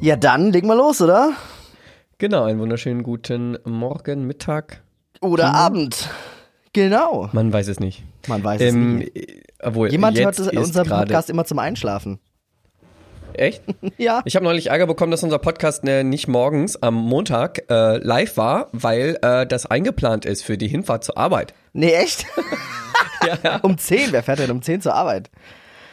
Ja, dann legen wir los, oder? Genau, einen wunderschönen guten Morgen, Mittag. Oder Abend. Genau. Man weiß es nicht. Man weiß es Ähm, nicht. äh, obwohl, Jemand hört unseren Podcast immer zum Einschlafen. Echt? Ja. Ich habe neulich Ärger bekommen, dass unser Podcast äh, nicht morgens am Montag äh, live war, weil äh, das eingeplant ist für die Hinfahrt zur Arbeit. Nee, echt? Ja, ja. um 10. Wer fährt denn um 10 zur Arbeit?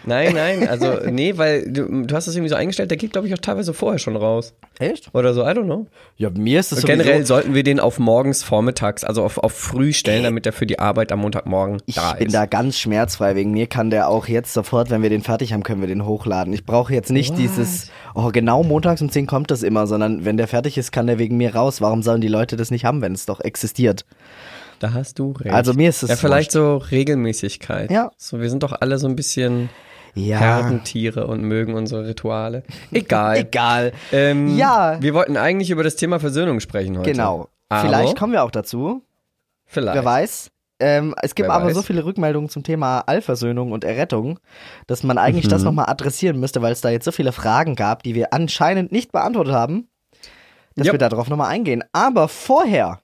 Nein, nein, also nee, weil du, du hast das irgendwie so eingestellt, der geht glaube ich auch teilweise vorher schon raus. Echt? Oder so, I don't know. Ja, mir ist es sowieso... Generell sollten wir den auf morgens, vormittags, also auf, auf früh stellen, damit er für die Arbeit am Montagmorgen Ich da bin ist. da ganz schmerzfrei. Wegen mir kann der auch jetzt sofort, wenn wir den fertig haben, können wir den hochladen. Ich brauche jetzt nicht dieses, oh, genau montags um 10 kommt das immer, sondern wenn der fertig ist, kann der wegen mir raus. Warum sollen die Leute das nicht haben, wenn es doch existiert? Da hast du recht. Also mir ist es Ja, vielleicht so Regelmäßigkeit. Ja. So, wir sind doch alle so ein bisschen Ja. Herdentiere und mögen unsere Rituale. Egal. Egal. Ähm, Ja. Wir wollten eigentlich über das Thema Versöhnung sprechen heute. Genau. Aber Vielleicht kommen wir auch dazu. Vielleicht. Wer weiß. Ähm, es gibt Wer aber weiß. so viele Rückmeldungen zum Thema Allversöhnung und Errettung, dass man eigentlich das Mhm. nochmal adressieren müsste, weil es da jetzt so viele Fragen gab, die wir anscheinend nicht beantwortet haben, dass Yep. wir darauf nochmal eingehen. Aber vorher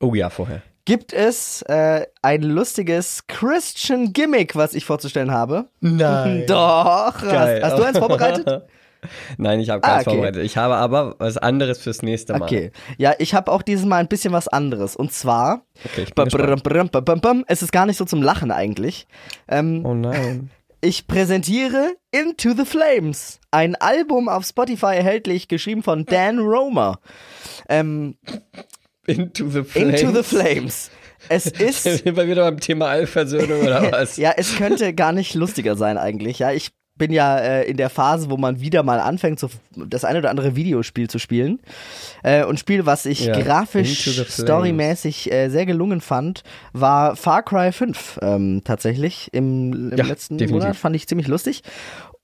Oh ja, vorher. Gibt es äh, ein lustiges Christian Gimmick, was ich vorzustellen habe. Nein. Doch. Geil. Hast, hast du eins vorbereitet? Nein, ich habe Ah, keins okay. vorbereitet. Ich habe aber was anderes fürs nächste Mal. Okay. Ja, ich habe auch dieses Mal ein bisschen was anderes. Und zwar, Okay, es ist gar nicht so zum Lachen eigentlich. Ähm, Oh nein. Ich präsentiere Into the Flames, ein Album auf Spotify erhältlich, geschrieben von Dan Romer. Ähm, Into the Flames. Into the Flames. Es ist, Sind wir wieder beim Thema Allversöhnung oder was? ja, es könnte gar nicht lustiger sein eigentlich. Ja, ich bin ja äh, in der Phase, wo man wieder mal anfängt, so das ein oder andere Videospiel zu spielen. Äh, und Spiel, was ich Ja, grafisch, storymäßig äh, sehr gelungen fand, war Far Cry 5 ähm, tatsächlich im, im Ja, letzten definitiv. Monat. Fand ich ziemlich lustig.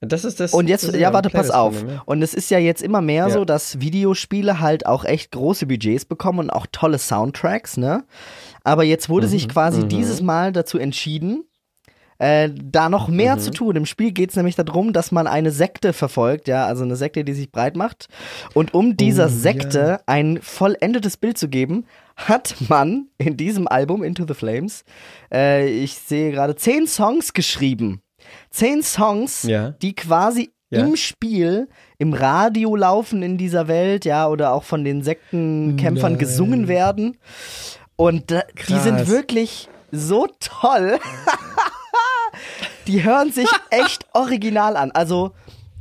Das ist das. Und jetzt, das ja, warte, pass auf. ja. Und es ist ja jetzt immer mehr Ja. so, dass Videospiele halt auch echt große Budgets bekommen und auch tolle Soundtracks, ne? Aber jetzt wurde sich Mhm, quasi dieses Mal dazu entschieden, äh, da noch mehr Mhm. zu tun. Im Spiel geht es nämlich darum, dass man eine Sekte verfolgt, ja, also eine Sekte, die sich breit macht. Und um dieser Oh, Sekte ein vollendetes Bild zu geben, hat man in diesem Album Into the Flames, äh, ich sehe gerade, zehn Songs geschrieben. Zehn Songs, Ja. die quasi Ja. im Spiel, im Radio laufen in dieser Welt, ja, oder auch von den Sektenkämpfern Nein. gesungen werden. Und da, die sind wirklich so toll. die hören sich echt original an. Also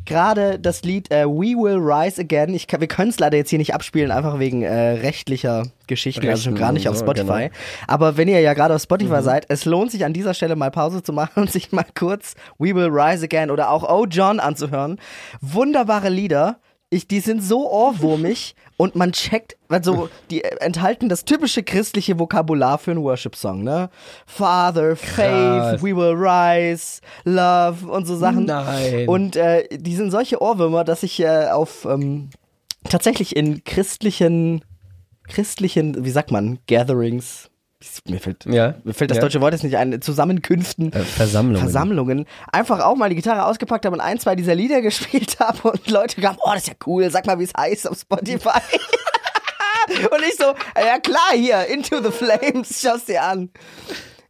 gerade das Lied äh, We Will Rise Again, ich kann, wir können es leider jetzt hier nicht abspielen, einfach wegen äh, rechtlicher Geschichten, also schon Rechten gar nicht auf Spotify. genau. Aber wenn ihr ja gerade auf Spotify seid, es lohnt sich an dieser Stelle mal Pause zu machen und sich mal kurz We Will Rise Again oder auch Oh John anzuhören. Wunderbare Lieder. Ich, die sind so ohrwurmig und man checkt, also die enthalten das typische christliche Vokabular für einen Worship-Song, ne? Father, Faith, Krass. We Will Rise, Love und so Sachen. Nein. Und äh, die sind solche Ohrwürmer, dass ich äh, auf ähm, tatsächlich in christlichen, christlichen, wie sagt man, Gatherings, mir fällt, Ja. mir fällt das Ja. deutsche Wort jetzt nicht ein, Zusammenkünften, Äh, Versammlungen. Versammlungen, einfach auch mal die Gitarre ausgepackt habe und ein, zwei dieser Lieder gespielt habe und Leute kamen, oh, das ist ja cool, sag mal, wie es heißt auf Spotify. und ich so, ja klar, hier, Into the Flames, schau's dir an.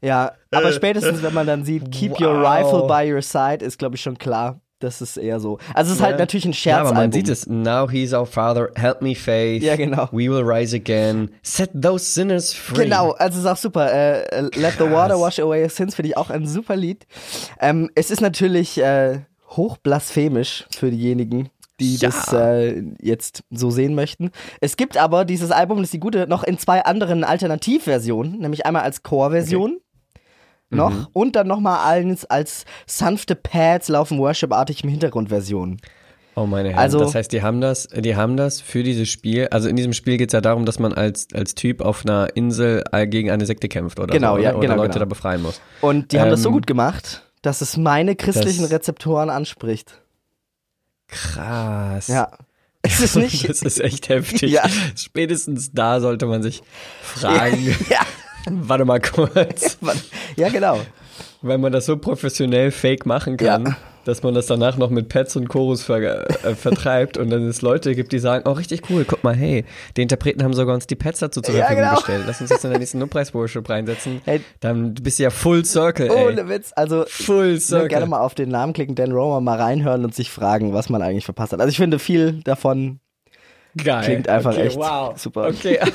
Ja, aber spätestens, wenn man dann sieht, keep your Wow. rifle by your side, ist, glaube ich, schon klar. Das ist eher so. Also es ist halt natürlich ein Ja, Scherzalbum. aber man sieht es. Now he's our father. Help me, faith. Ja, genau. We will rise again. Set those sinners free. Genau, also es ist auch super. Äh, Let the water wash away your sins finde ich auch ein super Lied. Ähm, es ist natürlich äh, hochblasphemisch für diejenigen, die Ja. das äh, jetzt so sehen möchten. Es gibt aber dieses Album, das ist die gute, noch in zwei anderen Alternativversionen, nämlich einmal als Chorversion. Noch Mhm. und dann nochmal als, als sanfte Pads laufen Worship-artig im Hintergrundversion. Oh meine Herren. Also- das heißt, die haben das, die haben das für dieses Spiel. Also in diesem Spiel geht es ja darum, dass man als als Typ auf einer Insel gegen eine Sekte kämpft oder Genau, so, ja, oder, genau, oder Leute genau. da befreien muss. Und die haben das so Ähm, gut gemacht, dass es meine christlichen das- Rezeptoren anspricht. Krass. Ja. Es ist nicht. Das ist echt heftig. Ja. Spätestens da sollte man sich fragen. ja, Warte mal kurz. ja, genau. Weil man das so professionell fake machen kann. Ja. dass man das danach noch mit Pets und Chorus ver äh, vertreibt und dann es Leute gibt, die sagen, oh, richtig cool, guck mal, hey, die Interpreten haben sogar uns die Pets dazu zur Ja, Verfügung genau. gestellt. Lass uns jetzt in der nächsten No-Price-Worship reinsetzen. Hey. Dann bist du ja full circle, ey. Ohne Witz, also Full circle. gerne mal auf den Namen klicken, Dan Romer mal reinhören und sich fragen, was man eigentlich verpasst hat. Also ich finde viel davon Geil. klingt einfach okay, echt wow. super. Okay.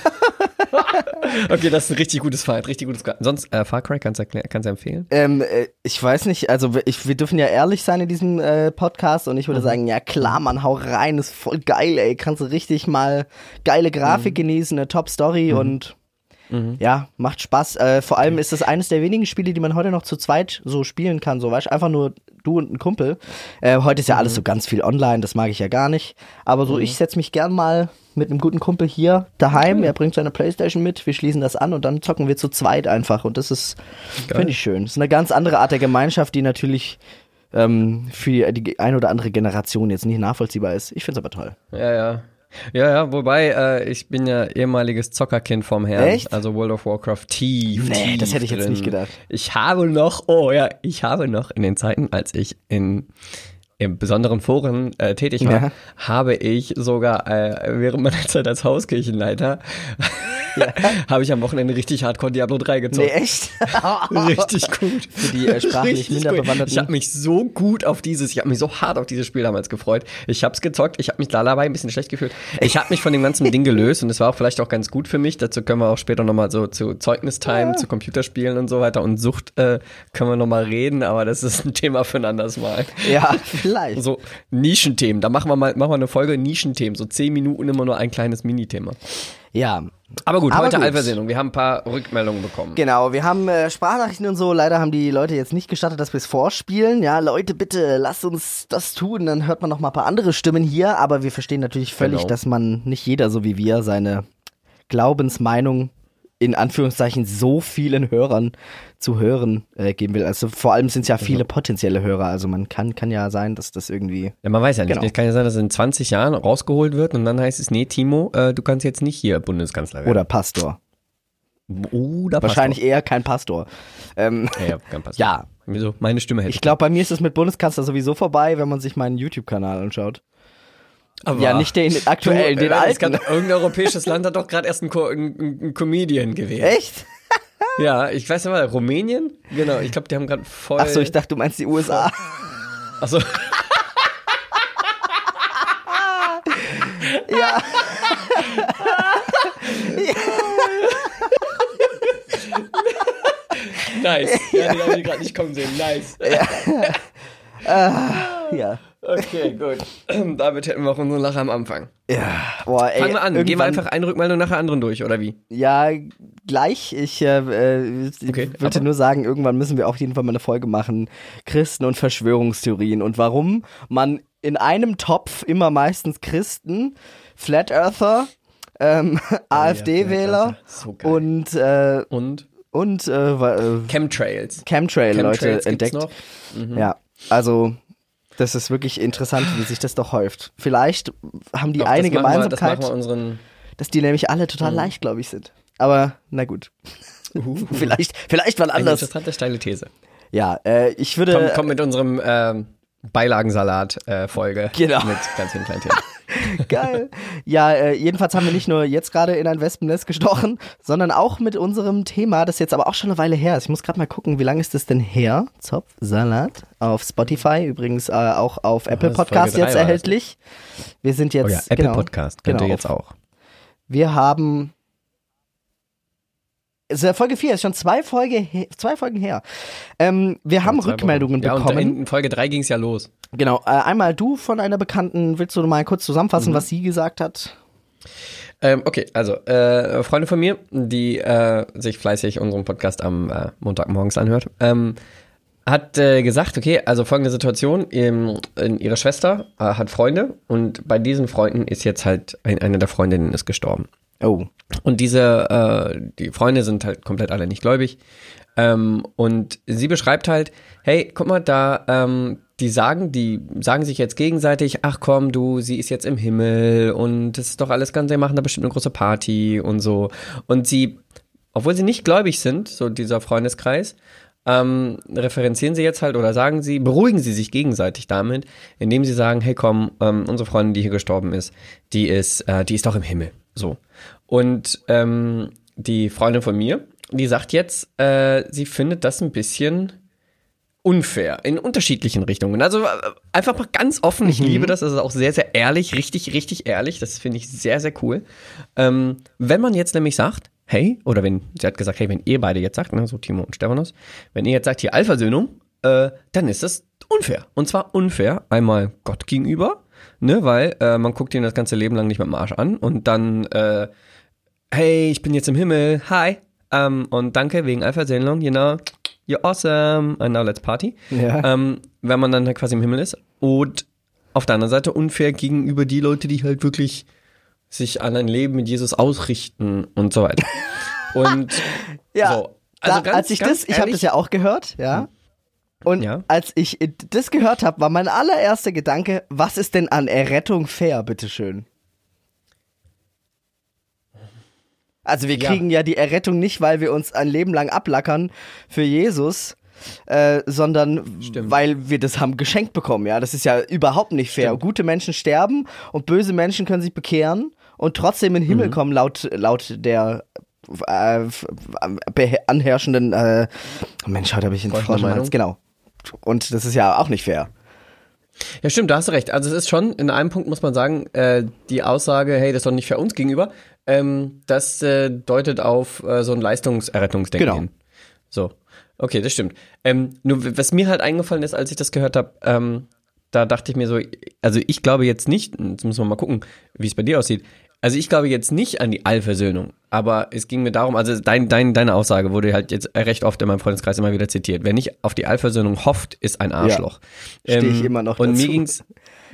okay, das ist ein richtig gutes Fight, richtig gutes Fight. Sonst, äh, Far Cry, kannst du kannst du empfehlen? Ähm, äh, ich weiß nicht, also wir- ich, wir dürfen ja ehrlich sein in diesem äh, Podcast und ich Mhm. würde sagen, ja klar, man, hau rein, ist voll geil, ey. Kannst du richtig mal geile Grafik Mhm. genießen, eine Top-Story und ja, macht Spaß. Äh, vor allem ist das eines der wenigen Spiele, die man heute noch zu zweit so spielen kann, so weißt einfach nur du und ein Kumpel. Äh, heute ist ja Mhm. alles so ganz viel online, das mag ich ja gar nicht. Aber so, ich setz mich gern mal mit einem guten Kumpel hier daheim, er bringt seine Playstation mit, wir schließen das an und dann zocken wir zu zweit einfach und das ist, finde ich schön. Das ist eine ganz andere Art der Gemeinschaft, die natürlich ähm, für die ein oder andere Generation jetzt nicht nachvollziehbar ist. Ich finde es aber toll. Ja, ja. Ja, ja, wobei, äh, ich bin ja ehemaliges Zockerkind vom Herrn. Echt? Also World of Warcraft tief, Nee, tief das hätte ich jetzt drin. nicht gedacht. Ich habe noch, oh ja, ich habe noch in den Zeiten, als ich in in besonderen Foren äh, tätig war, Ja. habe ich sogar äh, während meiner Zeit als Hauskirchenleiter habe ich am Wochenende richtig Hardcore Diablo 3 gezockt. Nee, echt? Richtig gut. Für die, äh, sprachlich Richtig minder. Bewanderten. Ich habe mich so gut auf dieses, ich habe mich so hart auf dieses Spiel damals gefreut. Ich habe es gezockt, ich habe mich da dabei ein bisschen schlecht gefühlt. Ich habe mich von dem ganzen Ding gelöst und es war auch vielleicht auch ganz gut für mich. Dazu können wir auch später nochmal so zu Zeugnistime, zu Computerspielen und so weiter und Sucht äh, können wir nochmal reden, aber das ist ein Thema für ein anderes Mal. Ja, vielleicht. So Nischenthemen, da machen wir mal machen wir eine Folge Nischenthemen, so zehn Minuten immer nur ein kleines Minithema. Ja, Aber gut, Aber heute gut. Wir haben ein paar Rückmeldungen bekommen. Genau, wir haben äh, Sprachnachrichten und so. Leider haben die Leute jetzt nicht gestattet, dass wir es vorspielen. Ja, Leute, bitte lasst uns das tun. Dann hört man noch mal ein paar andere Stimmen hier. Aber wir verstehen natürlich völlig, Genau. dass man nicht jeder so wie wir seine Glaubensmeinung in Anführungszeichen so vielen Hörern zu hören äh, geben will. Also vor allem sind es ja viele potenzielle Hörer. Also man kann kann ja sein, dass das irgendwie Ja, man weiß ja nicht. Genau. Es kann ja sein, dass es in 20 Jahren rausgeholt wird und dann heißt es, nee, Timo, äh, du kannst jetzt nicht hier Bundeskanzler werden. oder Pastor. Oder Wahrscheinlich eher kein Pastor. Ähm, Ja, ja, kann passen. ja, Wieso? Meine Stimme hätte ich glaube, bei mir ist es mit Bundeskanzler sowieso vorbei, wenn man sich meinen YouTube-Kanal anschaut. Aber Ja, nicht den aktuellen, du, den äh, es alten. kann- irgendein europäisches Land hat doch gerade erst einen, Co einen, Comedian gewählt. Echt? Ja, ich weiß nicht mal, Rumänien? Genau, ich glaube, die haben gerade voll. Ach so, ich dachte, du meinst die USA. Ach so. ja. Nice. Ja, den habe ich gerade nicht kommen sehen. Nice. Ja. Okay, gut. Damit hätten wir auch unsere Lache am Anfang. Ja. Boah, ey, Fangen wir an. Gehen wir einfach eine Rückmeldung nach der anderen durch, oder wie? Ja, gleich. Ich äh, äh, Okay, würde nur sagen, irgendwann müssen wir auf jeden Fall mal eine Folge machen. Christen und Verschwörungstheorien und warum man in einem Topf immer meistens Christen, Flat Earther, ähm, AfD-Wähler So und äh, Und und äh, äh, Chemtrails. Chemtrail-Leute Chemtrails gibt's entdeckt. noch. Mhm. Ja, also das ist wirklich interessant, wie sich das doch häuft. Vielleicht haben die Doch, eine das wir, das Gemeinsamkeit, wir unseren. dass die nämlich alle total leicht, glaube ich, sind. Aber na gut. vielleicht, vielleicht mal Eine anders. interessante steile These. Ja, äh, ich würde. Komm, komm mit unserem ähm, Beilagensalat-Folge. Genau. Mit ganz vielen kleinen Themen. Geil. Ja, äh, jedenfalls haben wir nicht nur jetzt gerade in ein Wespennest gestochen, sondern auch mit unserem Thema, das jetzt aber auch schon eine Weile her ist. Ich muss gerade mal gucken, wie lange ist das denn her? Zopfsalat auf Spotify, übrigens äh, auch auf Apple Podcast jetzt erhältlich. Wir sind jetzt Oh ja, Apple genau, Podcast könnt genau, ihr jetzt auch. Wir haben ja Folge 4, ist schon zwei, Folge zwei Folgen her. Ähm, wir haben Zwei Rückmeldungen Wochen. Ja, und bekommen. in Folge 3 ging es ja los. Genau, äh, einmal du von einer Bekannten, willst du mal kurz zusammenfassen, Mhm. was sie gesagt hat? Ähm, okay, also äh, Freunde von mir, die äh, sich fleißig unseren Podcast am äh, Montagmorgens anhört, ähm, hat äh, gesagt, okay, also folgende Situation, ähm, ihre Schwester äh, hat Freunde und bei diesen Freunden ist jetzt halt ein, eine der Freundinnen ist gestorben. Oh. Und diese, äh, die Freunde sind halt komplett alle nicht gläubig. Ähm, und sie beschreibt halt, hey, guck mal, da, ähm, die sagen, die sagen sich jetzt gegenseitig, ach komm, du, sie ist jetzt im Himmel und das ist doch alles ganz, wir machen da bestimmt eine große Party und so. Und sie, obwohl sie nicht gläubig sind, so dieser Freundeskreis, ähm, referenzieren sie jetzt halt oder sagen sie, beruhigen sie sich gegenseitig damit, indem sie sagen, hey komm, ähm, unsere Freundin, die hier gestorben ist, die ist, äh, die ist doch im Himmel. So. Und ähm, die Freundin von mir, die sagt jetzt, äh, sie findet das ein bisschen unfair in unterschiedlichen Richtungen. Also äh, einfach mal ganz offen. Ich mhm. liebe das. Das ist auch sehr, sehr ehrlich, richtig, richtig ehrlich. Das finde ich sehr, sehr cool. Ähm, wenn man jetzt nämlich sagt, hey, oder wenn, sie hat gesagt, hey, wenn ihr beide jetzt sagt, ne, so Timo und Stephanus, wenn ihr jetzt sagt, hier Alpha-Söhnung, äh, dann ist das unfair. Und zwar unfair einmal Gott gegenüber, ne, weil äh, man guckt ihn das ganze Leben lang nicht mit dem Arsch an und dann, äh, hey, ich bin jetzt im Himmel, hi, ähm, und danke wegen Alpha-Söhnung, you know, you're awesome, and now let's party. Ja. Ähm, wenn man dann halt quasi im Himmel ist. Und auf der anderen Seite unfair gegenüber die Leute, die halt wirklich sich an ein Leben mit Jesus ausrichten und so weiter. Und ja, so. Also da, ganz, als ich das, ich habe das ja auch gehört, ja. Hm. Und ja. als ich das gehört habe, war mein allererster Gedanke, was ist denn an Errettung fair, bitteschön? Also wir kriegen ja. ja die Errettung nicht, weil wir uns ein Leben lang ablackern für Jesus, äh, sondern Stimmt. weil wir das haben geschenkt bekommen. Ja, das ist ja überhaupt nicht fair. Stimmt. Gute Menschen sterben und böse Menschen können sich bekehren und trotzdem in den Himmel mhm. kommen laut laut der äh, anherrschenden äh, Mensch, heute habe ich einen Frosch genau. Und das ist ja auch nicht fair. Ja, stimmt, da hast du recht. Also es ist schon, in einem Punkt muss man sagen, äh, die Aussage, hey, das ist doch nicht für uns gegenüber, ähm, das äh, deutet auf äh, so ein Leistungserrettungsdenken genau. hin. So. Okay, das stimmt. Ähm, nur was mir halt eingefallen ist, als ich das gehört habe, ähm, da dachte ich mir so, also ich glaube jetzt nicht, jetzt müssen wir mal gucken, wie es bei dir aussieht. Also ich glaube jetzt nicht an die Allversöhnung, aber es ging mir darum, also dein, dein, deine Aussage wurde halt jetzt recht oft in meinem Freundeskreis immer wieder zitiert. Wer nicht auf die Allversöhnung hofft, ist ein Arschloch. Ja, Stehe ich ähm, immer noch Und dazu. mir ging's,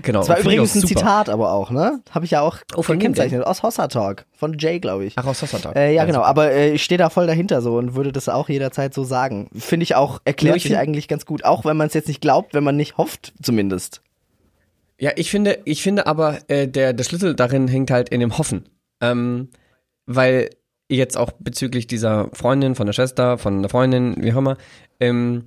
genau. Das war übrigens ein Zitat aber auch, ne? Habe ich ja auch oh, von gekennzeichnet. Aus Hossa Talk. Von Jay, glaube ich. Ach, aus Hossa Talk. Äh, ja, genau. Aber äh, ich stehe da voll dahinter so und würde das auch jederzeit so sagen. Finde ich auch, erklärt ja, sich eigentlich ganz gut. Auch wenn man es jetzt nicht glaubt, wenn man nicht hofft, zumindest. Ja, ich finde, ich finde aber, äh, der, der Schlüssel darin hängt halt in dem Hoffen. Ähm, weil jetzt auch bezüglich dieser Freundin, von der Schwester, von der Freundin, wie auch immer, ähm,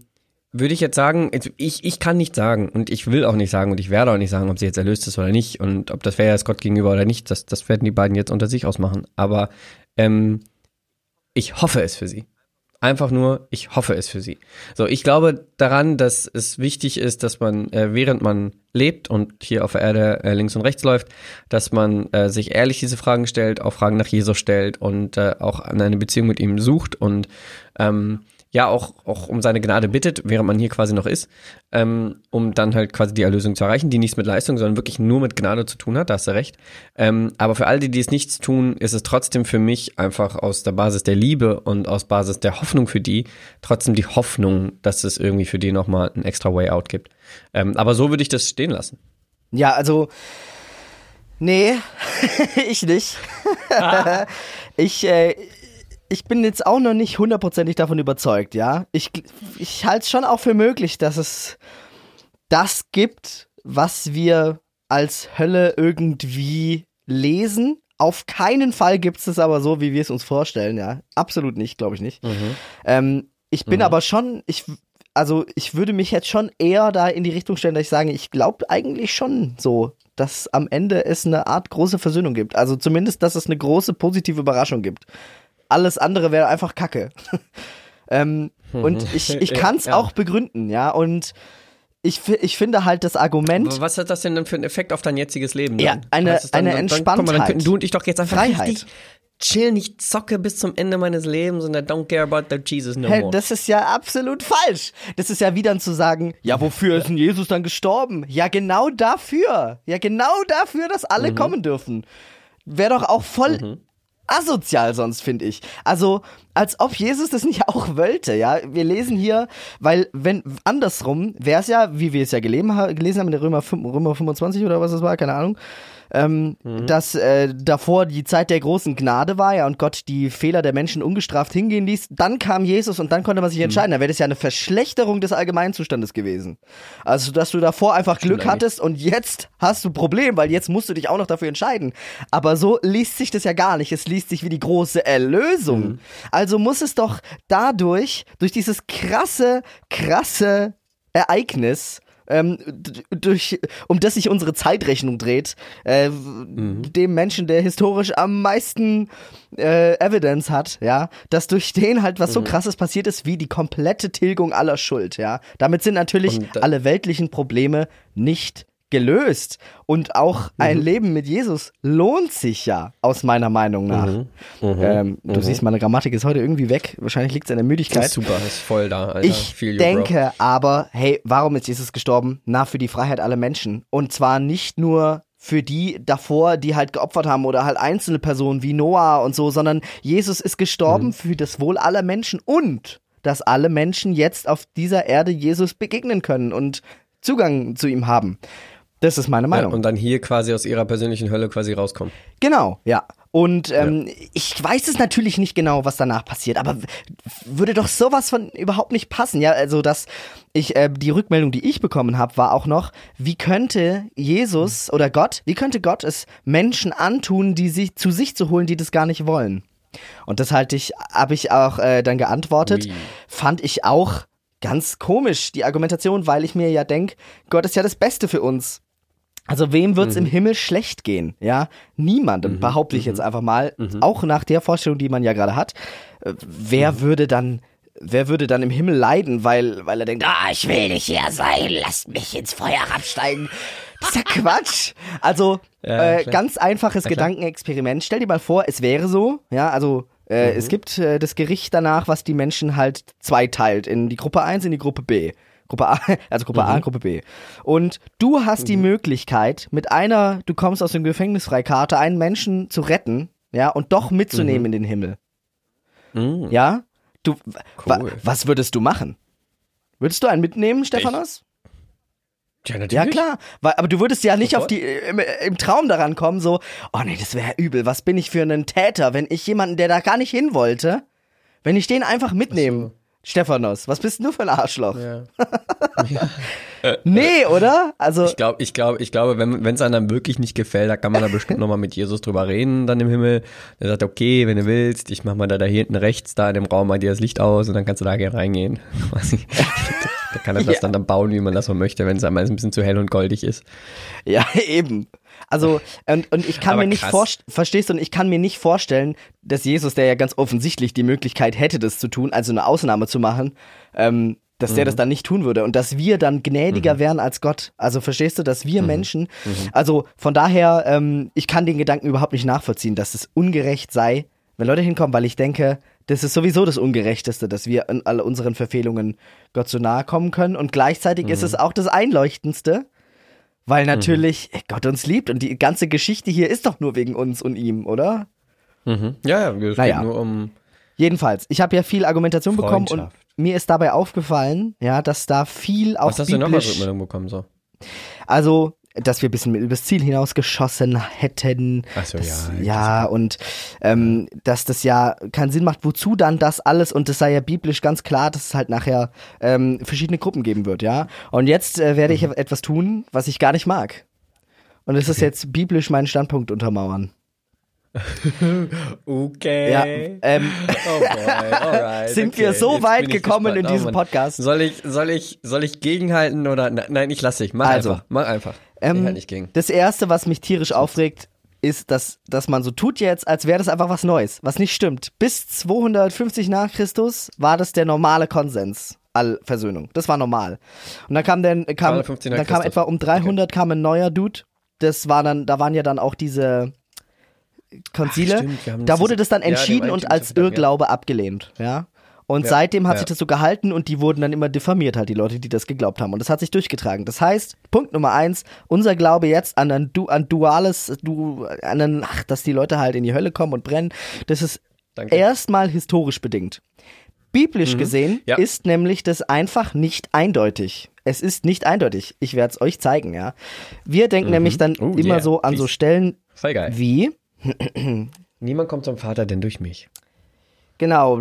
würde ich jetzt sagen, ich, ich kann nicht sagen und ich will auch nicht sagen und ich werde auch nicht sagen, ob sie jetzt erlöst ist oder nicht und ob das fair ist Gott gegenüber oder nicht, das, das werden die beiden jetzt unter sich ausmachen. Aber ähm, ich hoffe es für sie. Einfach nur, ich hoffe es für sie. So, ich glaube daran, dass es wichtig ist, dass man, äh, während man lebt und hier auf der Erde äh, links und rechts läuft, dass man äh, sich ehrlich diese Fragen stellt, auch Fragen nach Jesus stellt und äh, auch an eine Beziehung mit ihm sucht und ähm, ja auch, auch um seine Gnade bittet, während man hier quasi noch ist, ähm, um dann halt quasi die Erlösung zu erreichen, die nichts mit Leistung, sondern wirklich nur mit Gnade zu tun hat, da hast du recht. Ähm, aber für all die, die es nichts tun, ist es trotzdem für mich einfach aus der Basis der Liebe und aus Basis der Hoffnung für die, trotzdem die Hoffnung, dass es irgendwie für die nochmal ein extra Way Out gibt. Ähm, aber so würde ich das stehen lassen. Ja, also Nee, ich nicht. ich, äh, ich bin jetzt auch noch nicht hundertprozentig davon überzeugt, ja. Ich, ich halte es schon auch für möglich, dass es das gibt, was wir als Hölle irgendwie lesen. Auf keinen Fall gibt es es aber so, wie wir es uns vorstellen, ja. Absolut nicht, glaube ich nicht. Mhm. Ähm, ich bin mhm. aber schon, ich, also ich würde mich jetzt schon eher da in die Richtung stellen, dass ich sage, ich glaube eigentlich schon so, dass am Ende es eine Art große Versöhnung gibt. Also zumindest, dass es eine große positive Überraschung gibt alles andere wäre einfach Kacke. ähm, und ich, ich kann es ja. auch begründen, ja. Und ich, ich finde halt das Argument. Aber was hat das denn für einen Effekt auf dein jetziges Leben? Dann? Ja, eine, dann, eine Entspanntheit. Dann, mal, dann könnten du und ich doch jetzt einfach Freiheit. richtig chillen, ich zocke bis zum Ende meines Lebens und I don't care about the Jesus no more. Das ist ja absolut falsch. Das ist ja wie dann zu sagen, ja, wofür ist denn Jesus dann gestorben? Ja, genau dafür. Ja, genau dafür, dass alle mhm. kommen dürfen. Wäre doch auch voll mhm asozial sonst, finde ich. Also, als ob Jesus das nicht auch wollte, ja. Wir lesen hier, weil, wenn, andersrum wäre es ja, wie wir es ja gelesen, haben in der Römer, Römer 25 oder was es war, keine Ahnung, ähm, Mhm. dass äh, davor die Zeit der großen Gnade war, ja, und Gott die Fehler der Menschen ungestraft hingehen ließ. Dann kam Jesus und dann konnte man sich Mhm. entscheiden. Da wäre das ja eine Verschlechterung des Allgemeinzustandes gewesen. Also, dass du davor einfach Glück eigentlich. hattest und jetzt hast du ein Problem, weil jetzt musst du dich auch noch dafür entscheiden. Aber so liest sich das ja gar nicht. Es liest sich wie die große Erlösung. Mhm. Also muss es doch dadurch, durch dieses krasse, krasse Ereignis, ähm, durch, um das sich unsere Zeitrechnung dreht, äh, dem Menschen, der historisch am meisten äh, Evidence hat, ja, dass durch den halt was so krasses passiert ist wie die komplette Tilgung aller Schuld, ja. Damit sind natürlich da- alle weltlichen Probleme nicht gelöst. Und auch ein Leben mit Jesus lohnt sich ja, aus meiner Meinung nach. Ähm, du siehst, meine Grammatik ist heute irgendwie weg. Wahrscheinlich liegt es an der Müdigkeit. ist super, ist voll da, Alter. Ich you, denke aber, hey, warum ist Jesus gestorben? Na, für die Freiheit aller Menschen. Und zwar nicht nur für die davor, die halt geopfert haben oder halt einzelne Personen wie Noah und so, sondern Jesus ist gestorben Mhm. für das Wohl aller Menschen und dass alle Menschen jetzt auf dieser Erde Jesus begegnen können und Zugang zu ihm haben. Das ist meine Bro. Ja, Meinung. und dann hier quasi aus ihrer persönlichen Hölle quasi rauskommen. Genau, ja. Und ähm, ich weiß es natürlich nicht genau, was danach passiert, aber würde doch sowas von überhaupt nicht passen. Ja, also dass ich äh, die Rückmeldung, die ich bekommen habe, war auch noch, wie könnte Jesus oder Gott, wie könnte Gott es Menschen antun, die sich zu sich zu holen, die das gar nicht wollen? Und das halte ich, habe ich auch äh, dann geantwortet, Ui. fand ich auch ganz komisch die Argumentation, weil ich mir ja denk, Gott ist ja das Beste für uns. Also wem wird's im Himmel schlecht gehen? Ja, niemandem, behaupte ich jetzt einfach mal. Auch nach der Vorstellung, die man ja gerade hat. Äh, Wer würde dann, wer würde dann im Himmel leiden, weil, weil er denkt, ah, ich will nicht hier sein, lasst mich ins Feuer absteigen. Das ist ja Quatsch. Also Ja, äh, ganz einfaches Ja. Gedankenexperiment. Stell dir mal vor, es wäre so, ja, also äh, Mhm. es gibt äh, das Gericht danach, was die Menschen halt zweiteilt in die Gruppe 1 in die Gruppe B. Gruppe A, also Gruppe Mhm. A und Gruppe B. Und du hast die Möglichkeit, mit einer, du kommst aus dem Gefängnis Freikarte, einen Menschen zu retten, ja, und doch mitzunehmen in den Himmel. Mhm. Ja? Du, wa, Cool. was würdest du machen? Würdest du einen mitnehmen, Stephanos? Ja, natürlich. Ja, klar. Weil, aber du würdest ja nicht Sofort. auf die, im, im Traum daran kommen, so, oh nee, das wäre übel. Was bin ich für einen Täter, wenn ich jemanden, der da gar nicht hin wollte, wenn ich den einfach mitnehme? Stephanos, was bist denn du für ein Arschloch? Ja. Nee, oder? Also, Ich glaube, ich glaube, ich glaube, wenn es einem dann wirklich nicht gefällt, da kann man da bestimmt nochmal mit Jesus drüber reden, dann im Himmel. Der sagt, okay, wenn du willst, ich mach mal da, da hinten rechts, da in dem Raum mal dir das Licht aus und dann kannst du da gerne reingehen. Da kann er das Ja. dann, dann bauen, wie man das so möchte, wenn es einmal ein bisschen zu hell und goldig ist. ja, eben. Also, und, und ich kann Aber mir nicht vorstellen, verstehst du, und ich kann mir nicht vorstellen, dass Jesus, der ja ganz offensichtlich die Möglichkeit hätte, das zu tun, also eine Ausnahme zu machen, ähm, dass Mhm. der das dann nicht tun würde und dass wir dann gnädiger wären als Gott. Also verstehst du, dass wir Mhm. Menschen, also von daher, ähm, ich kann den Gedanken überhaupt nicht nachvollziehen, dass es ungerecht sei, wenn Leute hinkommen, weil ich denke, das ist sowieso das Ungerechteste, dass wir in all unseren Verfehlungen Gott so nahe kommen können und gleichzeitig ist Mhm. es auch das Einleuchtendste, weil natürlich Gott uns liebt und die ganze Geschichte hier ist doch nur wegen uns und ihm, oder? Mhm. Ja, ja, es Naja. geht nur um. Jedenfalls, ich habe ja viel Argumentation bekommen und mir ist dabei aufgefallen, ja, dass da viel auch Was hast du noch als biblisch, Rückmeldung bekommen? So? also dass wir ein bisschen übers Ziel hinausgeschossen hätten. Ach so, ja, ja, und ähm, dass das ja keinen Sinn macht, wozu dann das alles und das sei ja biblisch ganz klar, dass es halt nachher ähm, verschiedene Gruppen geben wird, ja. Und jetzt äh, werde ich Mhm. etwas tun, was ich gar nicht mag. Und es ist jetzt biblisch meinen Standpunkt untermauern. Okay. Ja, ähm, Oh boy, alright. Sind okay. wir so Jetzt weit gekommen in diesem Oh. Podcast? Soll ich, soll ich, soll ich gegenhalten oder? Ne- Nein, ich lasse dich. Mach Also, einfach. Mach einfach. Ähm, halt nicht gegen. Das erste, was mich tierisch aufregt, ist, dass, dass man so tut jetzt, als wäre das einfach was Neues, was nicht stimmt. Bis 250 nach Christus war das der normale Konsens. Allversöhnung. Das war normal. Und dann kam dann, kam, 250 nach dann kam etwa um 300 kam ein neuer Dude. Das war dann, da waren ja dann auch diese Konzile. Ach, stimmt, da wurde das dann ja, entschieden und als ja. Irrglaube abgelehnt. Ja. Und Ja, seitdem hat ja. sich das so gehalten und die wurden dann immer diffamiert, halt die Leute, die das geglaubt haben. Und das hat sich durchgetragen. Das heißt, Punkt Nummer eins, unser Glaube jetzt an ein, du an duales, du, an ein, ach, dass die Leute halt in die Hölle kommen und brennen, das ist Danke. erstmal historisch bedingt. Biblisch gesehen Ja. ist nämlich das einfach nicht eindeutig. Es ist nicht eindeutig. Ich werde es euch zeigen, ja. Wir denken nämlich dann Oh, immer yeah. so an so Please. Stellen wie, Niemand kommt zum Vater denn durch mich. Genau.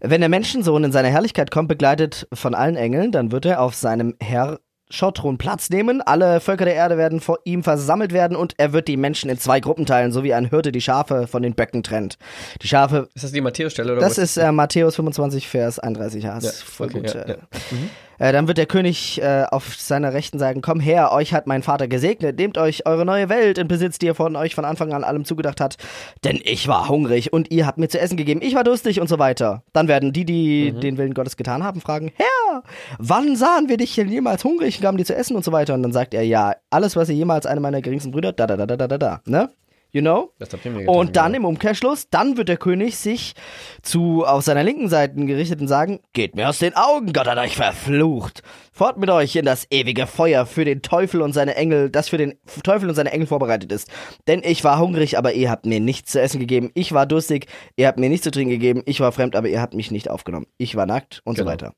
Wenn der Menschensohn in seine Herrlichkeit kommt, begleitet von allen Engeln, dann wird er auf seinem Herr Schottron Platz nehmen. Alle Völker der Erde werden vor ihm versammelt werden und er wird die Menschen in zwei Gruppen teilen, so wie ein Hirte die Schafe von den Böcken trennt. Die Schafe. Ist das die Matthäusstelle oder Das was? ist äh, Matthäus 25, Vers 31. Ja, ja, okay, gut, ja, ja. Mhm. Äh, dann wird der König äh, auf seiner Rechten sagen, komm her, euch hat mein Vater gesegnet, nehmt euch eure neue Welt in Besitz, die er von euch von Anfang an allem zugedacht hat, denn ich war hungrig und ihr habt mir zu essen gegeben, ich war durstig und so weiter. Dann werden die, die Mhm. den Willen Gottes getan haben, fragen, Herr, wann sahen wir dich denn jemals hungrig und gaben dir zu essen und so weiter. Und dann sagt er, ja, alles, was ihr jemals einem meiner geringsten Brüder, da, da, da, da, da, da, da, ne? You know? Getan, Und dann genau. im Umkehrschluss, dann wird der König sich zu auf seiner linken Seite gerichtet und sagen, geht mir aus den Augen, Gott hat euch verflucht. Fort mit euch in das ewige Feuer für den Teufel und seine Engel, das für den Teufel und seine Engel vorbereitet ist. Denn ich war hungrig, aber ihr habt mir nichts zu essen gegeben. Ich war durstig, ihr habt mir nichts zu trinken gegeben. Ich war fremd, aber ihr habt mich nicht aufgenommen. Ich war nackt und so Genau. weiter.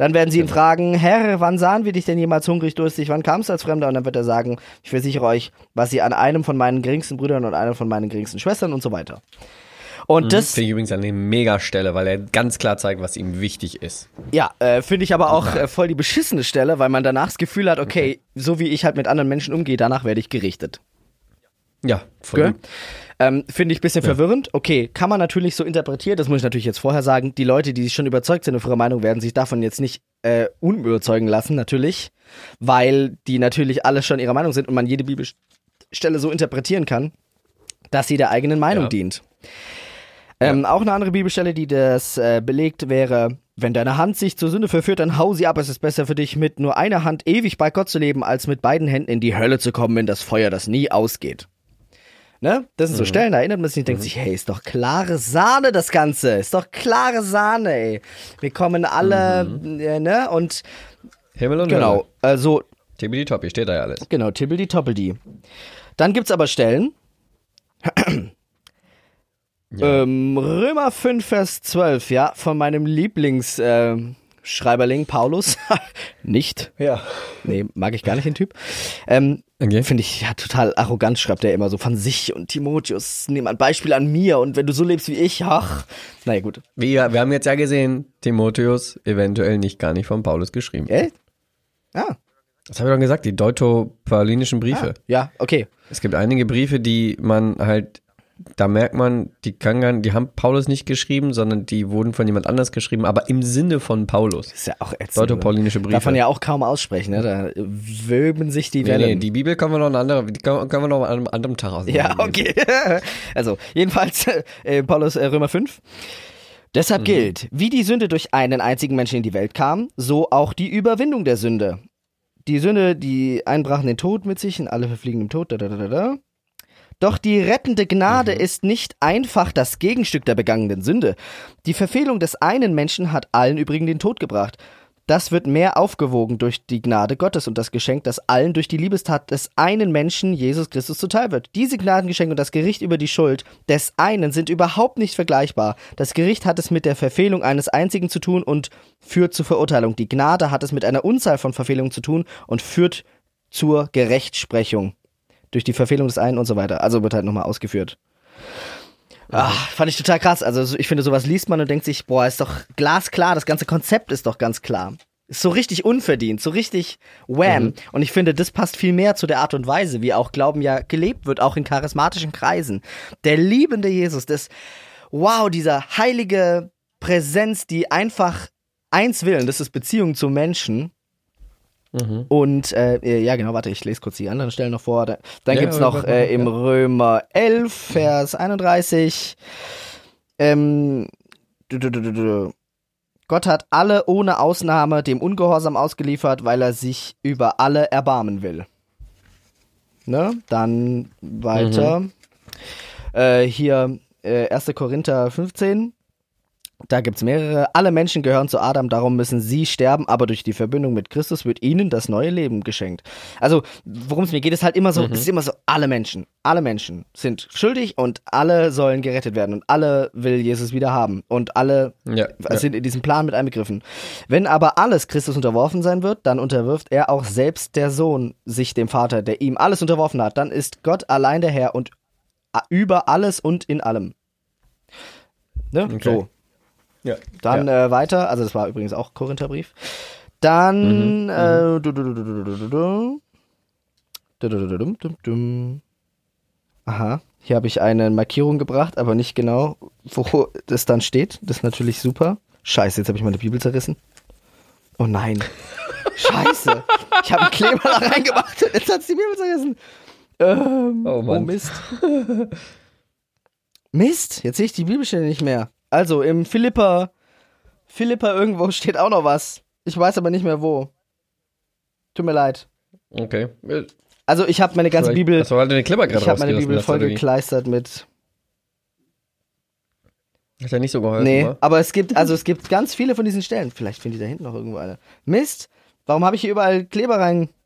Dann werden sie ihn fragen, Herr, wann sahen wir dich denn jemals hungrig, durstig, wann kamst du als Fremder? Und dann wird er sagen, ich versichere euch, was ihr an einem von meinen geringsten Brüdern und einer von meinen geringsten Schwestern und so weiter. Und das, Finde ich übrigens eine Mega-Stelle, weil er ganz klar zeigt, was ihm wichtig ist. ja, äh, finde ich aber auch äh, voll die beschissene Stelle, weil man danach das Gefühl hat, okay, so wie ich halt mit anderen Menschen umgehe, danach werde ich gerichtet. Ja, voll Gell? Ähm, Finde ich ein bisschen verwirrend. Okay, kann man natürlich so interpretieren, das muss ich natürlich jetzt vorher sagen. Die Leute, die schon überzeugt sind auf ihre Meinung, werden sich davon jetzt nicht äh, unüberzeugen lassen, natürlich. Weil die natürlich alle schon ihrer Meinung sind und man jede Bibelstelle so interpretieren kann, dass sie der eigenen Meinung Ja. dient. Ähm, Auch eine andere Bibelstelle, die das äh, belegt, wäre, wenn deine Hand sich zur Sünde verführt, dann hau sie ab. Es ist besser für dich, mit nur einer Hand ewig bei Gott zu leben, als mit beiden Händen in die Hölle zu kommen, in das Feuer, das nie ausgeht. Ne? Das sind so Stellen, da erinnert man sich und denkt sich, hey, ist doch klare Sahne das Ganze. Ist doch klare Sahne, ey. Wir kommen alle, äh, ne? Und Himmel und genau, Hölle. also Tibbidi Toppi, steht da ja alles. Genau, Tibbeldi Toppeldi. Dann gibt's aber Stellen. ähm, Römer 5, Vers 12, ja, von meinem Lieblingsschreiberling äh, Schreiberling Paulus. nicht. Ja. Nee, mag ich gar nicht den Typ. Ähm, Okay. Finde ich ja total arrogant, schreibt er immer so von sich und Timotheus. Nimm ein Beispiel an mir und wenn du so lebst wie ich, ach. Naja, gut. Wir, wir haben jetzt ja gesehen, Timotheus eventuell nicht gar nicht von Paulus geschrieben. Äh? Ah, Das habe ich doch gesagt, die deuto-paulinischen Briefe. ja, okay. Es gibt einige Briefe, die man halt, da merkt man, die kann gar, die haben Paulus nicht geschrieben, sondern die wurden von jemand anders geschrieben, aber im Sinne von Paulus. Ist ja auch ätzend. Deuto-paulinische Briefe. Darf man ja auch kaum aussprechen, ne? Da wölben sich die Nee, Wellen. nee, die Bibel können wir noch die können, wir noch an einem anderen Tag Ja, auseinandernehmen. okay. Also, jedenfalls, äh, Paulus äh, Römer 5. Deshalb gilt, wie die Sünde durch einen einzigen Menschen in die Welt kam, so auch die Überwindung der Sünde. Die Sünde, die einbrachen den Tod mit sich und alle verfliegen im Tod. Da, da, da, da, da. Doch die rettende Gnade ist nicht einfach das Gegenstück der begangenen Sünde. Die Verfehlung des einen Menschen hat allen übrigen den Tod gebracht. Das wird mehr aufgewogen durch die Gnade Gottes und das Geschenk, das allen durch die Liebestat des einen Menschen, Jesus Christus, zuteil wird. Diese Gnadengeschenke und das Gericht über die Schuld des einen sind überhaupt nicht vergleichbar. Das Gericht hat es mit der Verfehlung eines einzigen zu tun und führt zur Verurteilung. Die Gnade hat es mit einer Unzahl von Verfehlungen zu tun und führt zur Gerechtsprechung. Durch die Verfehlung des einen und so weiter. Also wird halt nochmal ausgeführt. Ah, fand ich total krass. Also so- ich finde, sowas liest man und denkt sich, boah, ist doch glasklar, das ganze Konzept ist doch ganz klar. Ist so richtig unverdient, so richtig wham. Und ich finde, das passt viel mehr zu der Art und Weise, wie auch Glauben ja gelebt wird, auch in charismatischen Kreisen. Der liebende Jesus, das, wow, dieser heilige Präsenz, die einfach eins will, und das ist Beziehung zu Menschen. Und äh, ja, genau, warte, ich lese kurz die anderen Stellen noch vor. Da- Dann Ja, gibt's ja, noch äh, im Römer 11, Vers 31. Ähm, du, du, du. Gott hat alle ohne Ausnahme dem Ungehorsam ausgeliefert, weil er sich über alle erbarmen will. Ne? Dann weiter. Äh, hier äh, 1. Korinther 15. Da gibt's mehrere. Alle Menschen gehören zu Adam, darum müssen sie sterben, aber durch die Verbindung mit Christus wird ihnen das neue Leben geschenkt. Also, worum es mir geht, ist halt immer so, es ist immer so, alle Menschen, alle Menschen sind schuldig und alle sollen gerettet werden und alle will Jesus wieder haben und alle Ja, ja. sind in diesem Plan mit einbegriffen. Wenn aber alles Christus unterworfen sein wird, dann unterwirft er auch selbst der Sohn sich dem Vater, der ihm alles unterworfen hat. Dann ist Gott allein der Herr und über alles und in allem. Ne? Okay. So. Ja. Dann ja. Äh, weiter, also das war übrigens auch Korintherbrief. Dann. Aha, hier habe ich eine Markierung gebracht, aber nicht genau, wo das dann steht. Das ist natürlich super. Scheiße, jetzt habe ich meine Bibel zerrissen. Oh nein. Scheiße. Ich habe einen Kleber da reingemacht jetzt hat die Bibel zerrissen. Ähm, oh, Mann. oh Mist. Mist, jetzt sehe ich die Bibelstelle nicht mehr. Also im Philippa, Philippa irgendwo steht auch noch was. Ich weiß aber nicht mehr wo. Tut mir leid. Okay. Also ich habe meine ganze Bibel, Das war halt den Clipper gerade ich habe meine Bibel hast, voll oder gekleistert mit. Hat ja nicht so geholfen, Nee, wa? aber es gibt, also es gibt ganz viele von diesen Stellen. Vielleicht finde ich da hinten noch irgendwo eine. Mist, warum habe ich hier überall Kleber rein?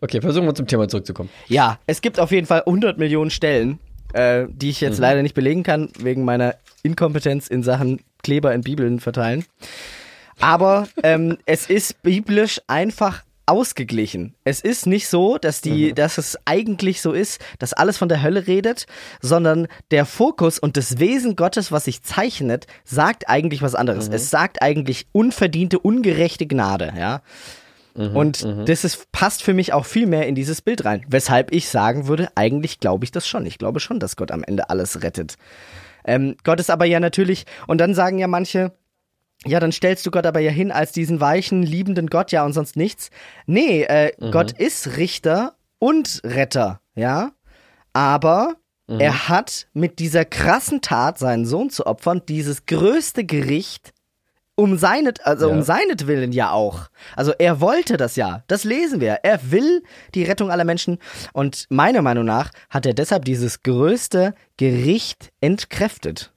Okay, versuchen wir zum Thema zurückzukommen. Ja, es gibt auf jeden Fall 100 Millionen Stellen, äh, die ich jetzt leider nicht belegen kann, wegen meiner Inkompetenz in Sachen Kleber in Bibeln verteilen. Aber ähm, es ist biblisch einfach ausgeglichen. Es ist nicht so, dass die, dass es eigentlich so ist, dass alles von der Hölle redet, sondern der Fokus und das Wesen Gottes, was sich zeichnet, sagt eigentlich was anderes. Es sagt eigentlich unverdiente, ungerechte Gnade, ja. Und das ist, passt für mich auch viel mehr in dieses Bild rein. Weshalb ich sagen würde, eigentlich glaube ich das schon. Ich glaube schon, dass Gott am Ende alles rettet. Ähm, Gott ist aber ja natürlich, und dann sagen ja manche, ja, dann stellst du Gott aber ja hin als diesen weichen, liebenden Gott, ja, und sonst nichts. Nee, äh, Gott ist Richter und Retter, ja. Aber er hat mit dieser krassen Tat, seinen Sohn zu opfern, dieses größte Gericht um seinet, also Ja. um seinetwillen ja auch. Also er wollte das ja. Das lesen wir. Er will die Rettung aller Menschen. Und meiner Meinung nach hat er deshalb dieses größte Gericht entkräftet.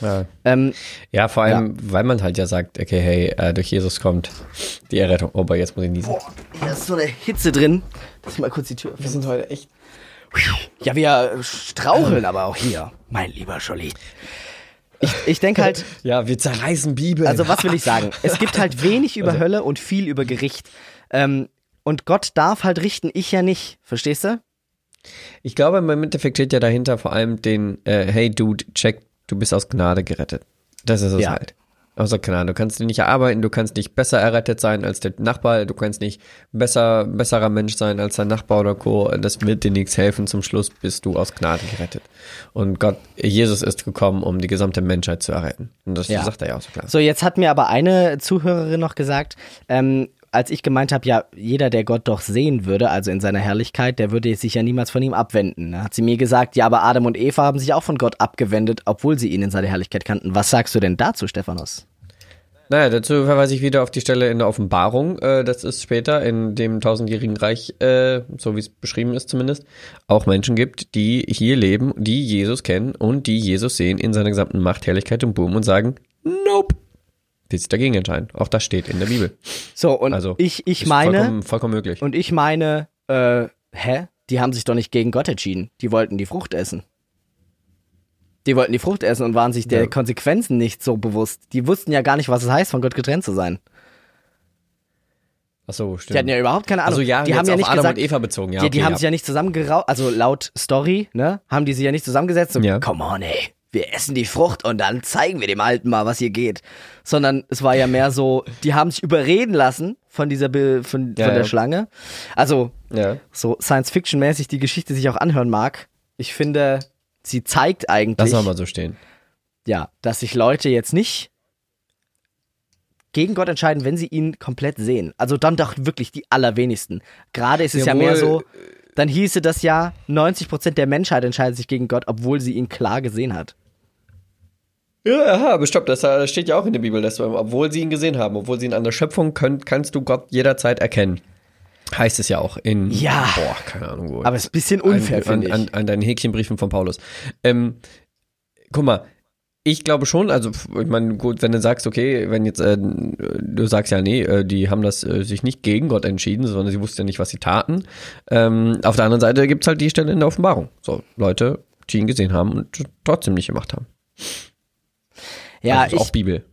Ja. Ähm, ja, vor allem, weil man halt ja sagt, okay, hey, äh, durch Jesus kommt die Errettung. Oh, aber jetzt muss ich niesen. hier ist so eine Hitze drin. Lass mal kurz die Tür öffnen. sind heute echt. Ja, wir straucheln aber auch hier, mein lieber Scholli. Ich, ich denke halt, Ja, wir zerreißen Bibel. also was will ich sagen? Es gibt halt wenig über Hölle und viel über Gericht. Ähm, und Gott darf halt richten, ich ja nicht. Verstehst du? Ich glaube, im Endeffekt steht ja dahinter vor allem den, äh, hey Dude, check, du bist aus Gnade gerettet. Das ist es Ja. halt. Außer Gnade. Du kannst nicht erarbeiten, du kannst nicht besser errettet sein als der Nachbar, du kannst nicht besser, besserer Mensch sein als dein Nachbar oder Co. Das wird dir nichts helfen. Zum Schluss bist du aus Gnade gerettet. Und Gott, Jesus ist gekommen, um die gesamte Menschheit zu erretten. Und das Ja. sagt er ja auch so klar. So, jetzt hat mir aber eine Zuhörerin noch gesagt, ähm, als ich gemeint habe, ja, jeder, der Gott doch sehen würde, also in seiner Herrlichkeit, der würde sich ja niemals von ihm abwenden. Da hat sie mir gesagt, ja, aber Adam und Eva haben sich auch von Gott abgewendet, obwohl sie ihn in seiner Herrlichkeit kannten. Was sagst du denn dazu, Stephanos? Naja, dazu verweise ich wieder auf die Stelle in der Offenbarung. Äh, das ist später in dem tausendjährigen Reich, äh, so wie es beschrieben ist zumindest, auch Menschen gibt, die hier leben, die Jesus kennen und die Jesus sehen in seiner gesamten Macht, Herrlichkeit und Boom und sagen, nope. Die sich dagegen entscheiden. Auch das steht in der Bibel. So, und Also, ich, ich meine, Vollkommen, vollkommen möglich. und ich meine, äh, hä? Die haben sich doch nicht gegen Gott entschieden. Die wollten die Frucht essen. Die wollten die Frucht essen und waren sich der Ja. Konsequenzen nicht so bewusst. Die wussten ja gar nicht, was es heißt, von Gott getrennt zu sein. Achso, Die hatten stimmt. ja überhaupt keine Ahnung. Also ja, die haben ja auf nicht Adam gesagt, und Eva bezogen. Ja, die, die okay, haben ja. sich ja nicht zusammengeraucht, also laut Story, ne, haben die sich ja nicht zusammengesetzt und Ja. come on, ey, wir essen die Frucht und dann zeigen wir dem Alten mal, was hier geht. Sondern es war ja mehr so, die haben sich überreden lassen von dieser, Be von, Ja, von der ja. Schlange. Also, Ja. so Science-Fiction-mäßig die Geschichte sich auch anhören mag. Ich finde, sie zeigt eigentlich, Lass mal so stehen. ja, dass sich Leute jetzt nicht gegen Gott entscheiden, wenn sie ihn komplett sehen. Also dann doch wirklich die allerwenigsten. Gerade ist es ja mehr so, Jawohl. dann hieße das ja, 90% der Menschheit entscheidet sich gegen Gott, obwohl sie ihn klar gesehen hat. Ja, aha, aber stopp, das äh, steht ja auch in der Bibel, dass, obwohl sie ihn gesehen haben, obwohl sie ihn an der Schöpfung können, kannst du Gott jederzeit erkennen. Heißt es ja auch in, Ja. boah, keine Ahnung wo. Aber es ist ein bisschen unfair, an, finde ich. an, an deinen Häkchenbriefen von Paulus. Ähm, guck mal, ich glaube schon, also ich meine, gut, wenn du sagst, okay, wenn jetzt äh, du sagst ja, nee, äh, die haben das äh, sich nicht gegen Gott entschieden, sondern sie wussten ja nicht, was sie taten. Ähm, auf der anderen Seite gibt's halt die Stelle in der Offenbarung. So, Leute, die ihn gesehen haben und trotzdem nicht gemacht haben. Ja, also ich, auch Bibel.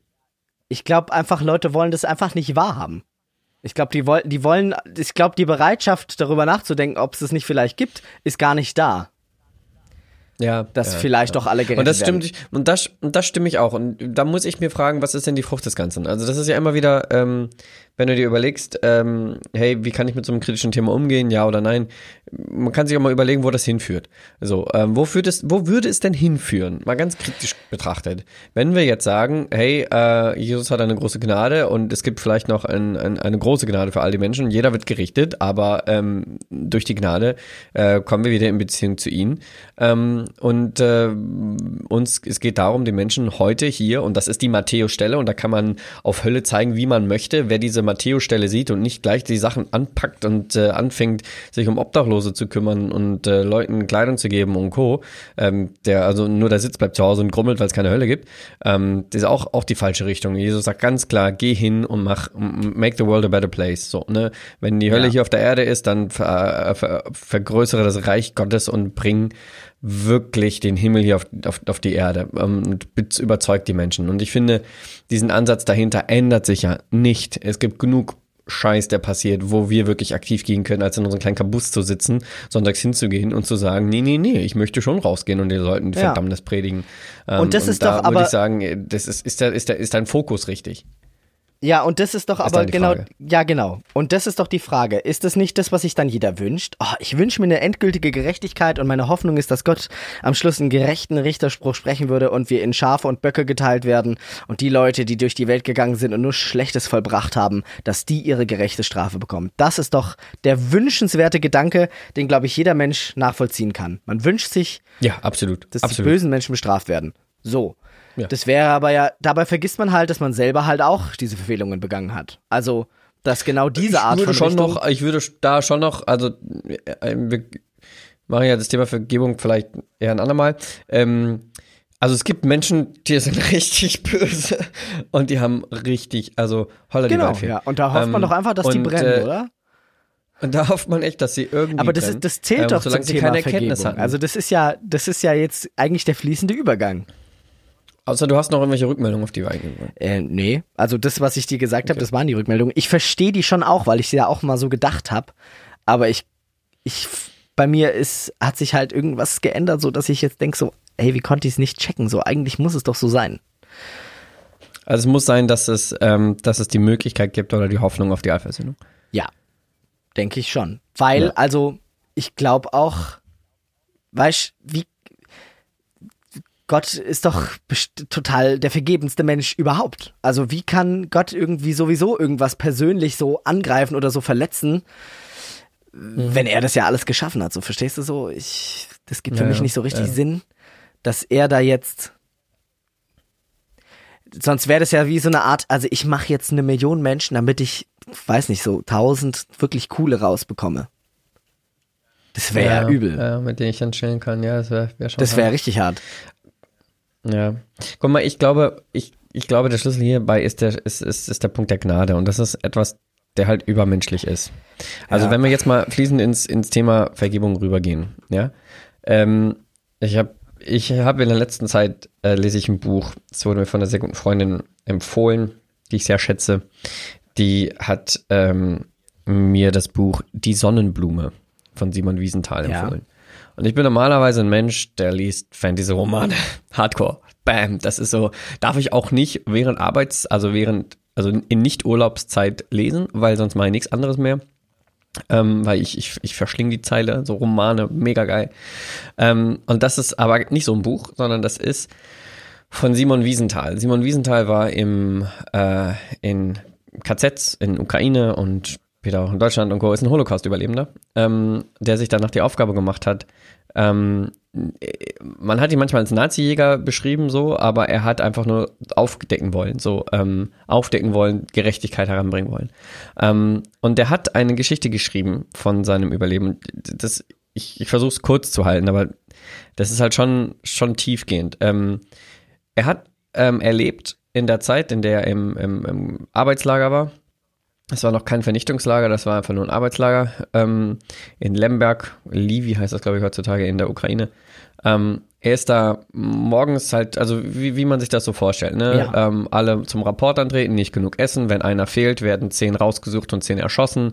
ich glaube einfach, Leute wollen das einfach nicht wahrhaben. Ich glaube, die wollen, die wollen, ich glaube, die Bereitschaft, darüber nachzudenken, ob es es nicht vielleicht gibt, ist gar nicht da. Ja, Dass ja, vielleicht ja. doch alle gerettet Und das werden. stimmt, und das, und das stimme ich auch. Und da muss ich mir fragen, was ist denn die Frucht des Ganzen? Also das ist ja immer wieder, ähm, wenn du dir überlegst, ähm, hey, wie kann ich mit so einem kritischen Thema umgehen, ja oder nein? Man kann sich auch mal überlegen, wo das hinführt. So, ähm, wo, führt es, wo würde es denn hinführen? Mal ganz kritisch betrachtet. Wenn wir jetzt sagen, hey, äh, Jesus hat eine große Gnade und es gibt vielleicht noch ein, ein, eine große Gnade für all die Menschen, jeder wird gerichtet, aber ähm, durch die Gnade äh, kommen wir wieder in Beziehung zu ihm. Ähm, und äh, uns, es geht darum, den Menschen heute hier, und das ist die Matthäus-Stelle, und da kann man auf Hölle zeigen, wie man möchte, wer diese Matthäus-Stelle sieht und nicht gleich die Sachen anpackt und äh, anfängt, sich um Obdachlose zu kümmern und äh, Leuten Kleidung zu geben und Co., ähm, der also nur der Sitz bleibt zu Hause und grummelt, weil es keine Hölle gibt, ähm, das ist auch, auch die falsche Richtung. Jesus sagt ganz klar, geh hin und mach, make the world a better place. So, ne? Wenn die Hölle Ja. hier auf der Erde ist, dann ver, ver, vergrößere das Reich Gottes und bring wirklich den Himmel hier auf, auf, auf die Erde ähm, und be- überzeugt die Menschen. Und ich finde, diesen Ansatz dahinter ändert sich ja nicht. Es gibt genug Scheiß, der passiert, wo wir wirklich aktiv gehen können, als in unserem kleinen Kabus zu sitzen, sonntags hinzugehen und zu sagen, nee, nee, nee, ich möchte schon rausgehen und den Leuten Ja. Verdammnis predigen. Ähm, Und das ist da doch würde aber- ich sagen, das ist, ist, der, ist, der, ist dein Fokus richtig. Ja, und das ist doch ist aber genau, Frage. ja genau. Und das ist doch die Frage. Ist das nicht das, was sich dann jeder wünscht? Oh, ich wünsche mir eine endgültige Gerechtigkeit und meine Hoffnung ist, dass Gott am Schluss einen gerechten Richterspruch sprechen würde und wir in Schafe und Böcke geteilt werden und die Leute, die durch die Welt gegangen sind und nur Schlechtes vollbracht haben, dass die ihre gerechte Strafe bekommen. Das ist doch der wünschenswerte Gedanke, den, glaube ich, jeder Mensch nachvollziehen kann. Man wünscht sich, Ja, absolut. dass absolut. die bösen Menschen bestraft werden. So. Ja. Das wäre aber ja, dabei vergisst man halt, dass man selber halt auch diese Verfehlungen begangen hat. Also, dass genau diese Art ich würde von schon Richtung, noch, ich würde da schon noch, also äh, wir machen ja das Thema Vergebung vielleicht eher ein andermal. Ähm, also es gibt Menschen, die sind richtig böse und die haben richtig, also holla die Genau, Waldfee. ja. Und da hofft man Ähm, doch einfach, dass die und, brennen, äh, oder? Und da hofft man echt, dass sie irgendwie Aber das, ist, das zählt ähm, doch zum Thema keine Erkenntnis Vergebung. hatten. Also das ist ja, das ist ja jetzt eigentlich der fließende Übergang. Außer du hast noch irgendwelche Rückmeldungen, auf die wir eingehen wollen. Äh, nee. Also das, was ich dir gesagt habe, das waren die Rückmeldungen. Ich verstehe die schon auch, weil ich sie ja auch mal so gedacht habe. Aber ich, ich, bei mir ist, hat sich halt irgendwas geändert, so dass ich jetzt denke so, ey, wie konnte ich es nicht checken? So, eigentlich muss es doch so sein. Also es muss sein, dass es, ähm, dass es die Möglichkeit gibt oder die Hoffnung auf die Allversöhnung. Ja, denke ich schon. Weil, Ja. also, ich glaube auch, weißt wie Gott ist doch total der vergebenste Mensch überhaupt. Also wie kann Gott irgendwie sowieso irgendwas persönlich so angreifen oder so verletzen, wenn er das ja alles geschaffen hat? So verstehst du so? Ich, das gibt für Ja, mich ja, nicht so richtig ja. Sinn, dass er da jetzt sonst wäre das ja wie so eine Art, also ich mache jetzt eine Million Menschen, damit ich, weiß nicht, so tausend wirklich coole rausbekomme. Das wäre ja, übel. Ja, mit denen ich dann chillen kann. Ja, das wäre wär schon das wäre richtig hart. Ja. Guck mal, ich glaube, ich, ich glaube, der Schlüssel hierbei ist der, ist, ist, ist der Punkt der Gnade. Und das ist etwas, der halt übermenschlich ist. Also Ja. wenn wir jetzt mal fließend ins, ins Thema Vergebung rübergehen, ja. Ähm, ich habe ich habe in der letzten Zeit äh, lese ich ein Buch, es wurde mir von einer sehr guten Freundin empfohlen, die ich sehr schätze. Die hat ähm, mir das Buch Die Sonnenblume von Simon Wiesenthal Ja. empfohlen. Und ich bin normalerweise ein Mensch, der liest Fantasy-Romane. Hardcore. Bam. Das ist so. Darf ich auch nicht während Arbeits-, also während, also in Nicht-Urlaubszeit lesen, weil sonst mache ich nichts anderes mehr. Ähm, weil ich, ich, ich verschlinge die Zeile, so Romane, mega geil. Ähm, und das ist aber nicht so ein Buch, sondern das ist von Simon Wiesenthal. Simon Wiesenthal war im, äh, in KZs in Ukraine und später auch in Deutschland und Co. ist ein Holocaust-Überlebender, ähm, der sich danach die Aufgabe gemacht hat. Ähm, man hat ihn manchmal als Nazi-Jäger beschrieben, so, aber er hat einfach nur aufdecken wollen, so ähm, aufdecken wollen, Gerechtigkeit heranbringen wollen. Ähm, und der hat eine Geschichte geschrieben von seinem Überleben. Das ich, ich versuche es kurz zu halten, aber das ist halt schon, schon tiefgehend. Ähm, er hat ähm, erlebt in der Zeit, in der er im, im, im Arbeitslager war, das war noch kein Vernichtungslager, das war einfach nur ein Arbeitslager ähm, in Lemberg, Livi heißt das, glaube ich, heutzutage in der Ukraine. Ähm, er ist da morgens halt, also wie, wie man sich das so vorstellt, ne? Ja. Ähm, alle zum Rapport antreten, nicht genug essen. Wenn einer fehlt, werden zehn rausgesucht und zehn erschossen.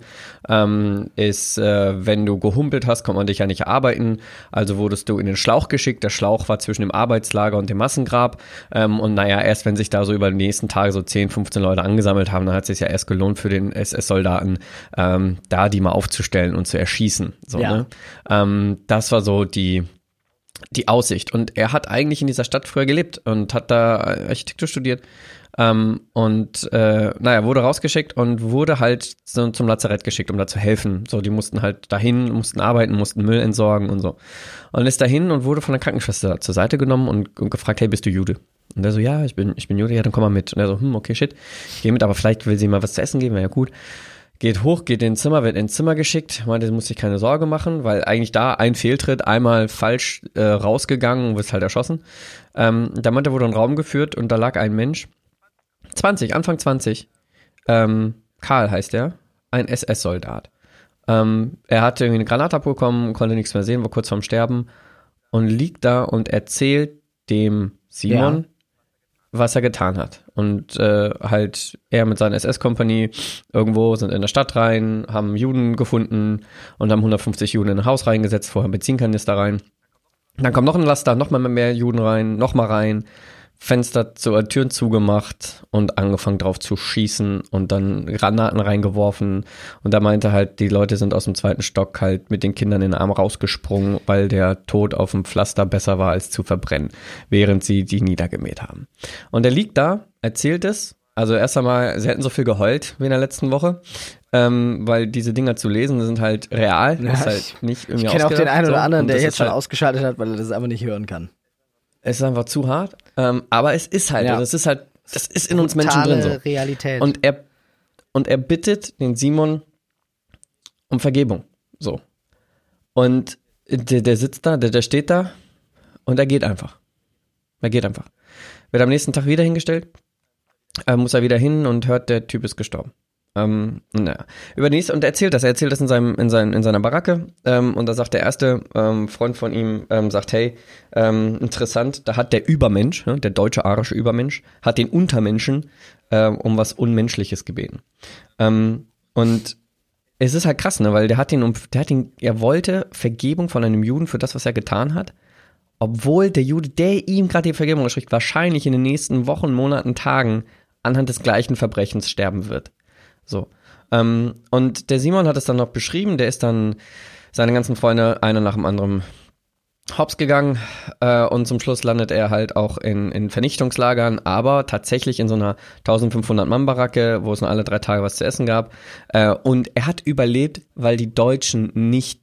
Ähm, ist, äh, wenn du gehumpelt hast, kommt man dich ja nicht arbeiten. Also wurdest du in den Schlauch geschickt. Der Schlauch war zwischen dem Arbeitslager und dem Massengrab. Ähm, und naja, erst wenn sich da so über die nächsten Tage so 10, 15 Leute angesammelt haben, dann hat es sich ja erst gelohnt für den SS-Soldaten, ähm, da die mal aufzustellen und zu erschießen. So, ja. ne? ähm, das war so die die Aussicht. Und er hat eigentlich in dieser Stadt früher gelebt und hat da Architektur studiert. Ähm, und äh, naja, wurde rausgeschickt und wurde halt so zum Lazarett geschickt, um da zu helfen. So, die mussten halt dahin, mussten arbeiten, mussten Müll entsorgen und so. Und ist dahin und wurde von der Krankenschwester zur Seite genommen und, und gefragt, hey, bist du Jude? Und der so, ja, ich bin, ich bin Jude, ja, dann komm mal mit. Und er so, hm, okay, shit, ich gehe mit, aber vielleicht will sie mal was zu essen geben, wäre ja gut geht hoch, geht ins Zimmer, wird ins Zimmer geschickt, meinte, muss sich keine Sorge machen, weil eigentlich da ein Fehltritt, einmal falsch äh, rausgegangen und wird halt erschossen. Ähm, da meinte, wurde ein Raum geführt und da lag ein Mensch, 20, Anfang 20, ähm, Karl heißt er, ein SS-Soldat. Ähm, er hatte irgendwie eine Granate abbekommen, konnte nichts mehr sehen, war kurz vorm Sterben und liegt da und erzählt dem Simon, ja was er getan hat. Und äh, halt er mit seiner SS-Kompanie irgendwo sind in der Stadt rein, haben Juden gefunden und haben 150 Juden in ein Haus reingesetzt, vorher Benzinkanister rein. Dann kommt noch ein Laster, noch mal mehr Juden rein, noch mal rein. Fenster zur Türen zugemacht und angefangen drauf zu schießen und dann Granaten reingeworfen. Und da meinte halt, die Leute sind aus dem zweiten Stock halt mit den Kindern in den Arm rausgesprungen, weil der Tod auf dem Pflaster besser war als zu verbrennen, während sie die niedergemäht haben. Und er liegt da, erzählt es. Also erst einmal, sie hätten so viel geheult wie in der letzten Woche, ähm, weil diese Dinger zu lesen sind halt real. Ja, ist halt nicht irgendwie ich kenne auch den einen oder anderen, der jetzt schon halt ausgeschaltet hat, weil er das einfach nicht hören kann. Es ist einfach zu hart. Ähm, aber es ist halt, ja. also es ist halt, das ist in uns Menschen drin so. Realität. Und er, und er bittet den Simon um Vergebung. So. Und der, der sitzt da, der, der steht da und er geht einfach. Er geht einfach. Wird am nächsten Tag wieder hingestellt, äh, muss er wieder hin und hört, der Typ ist gestorben. Ähm, naja. Übernächst, und er erzählt das, er erzählt das in, seinem, in, sein, in seiner Baracke ähm, und da sagt der erste ähm, Freund von ihm, ähm, sagt, hey, ähm, interessant, da hat der Übermensch, ne, der deutsche arische Übermensch, hat den Untermenschen ähm, um was Unmenschliches gebeten. Ähm, und es ist halt krass, ne, weil der hat ihn um, der hat ihn, er wollte Vergebung von einem Juden für das, was er getan hat, obwohl der Jude, der ihm gerade die Vergebung gespricht, wahrscheinlich in den nächsten Wochen, Monaten, Tagen anhand des gleichen Verbrechens sterben wird. So. Ähm, und der Simon hat es dann noch beschrieben, der ist dann seine ganzen Freunde einer nach dem anderen hops gegangen äh, und zum Schluss landet er halt auch in, in Vernichtungslagern, aber tatsächlich in so einer 1500 Mann Baracke, wo es nur alle drei Tage was zu essen gab. Äh, und er hat überlebt, weil die Deutschen nicht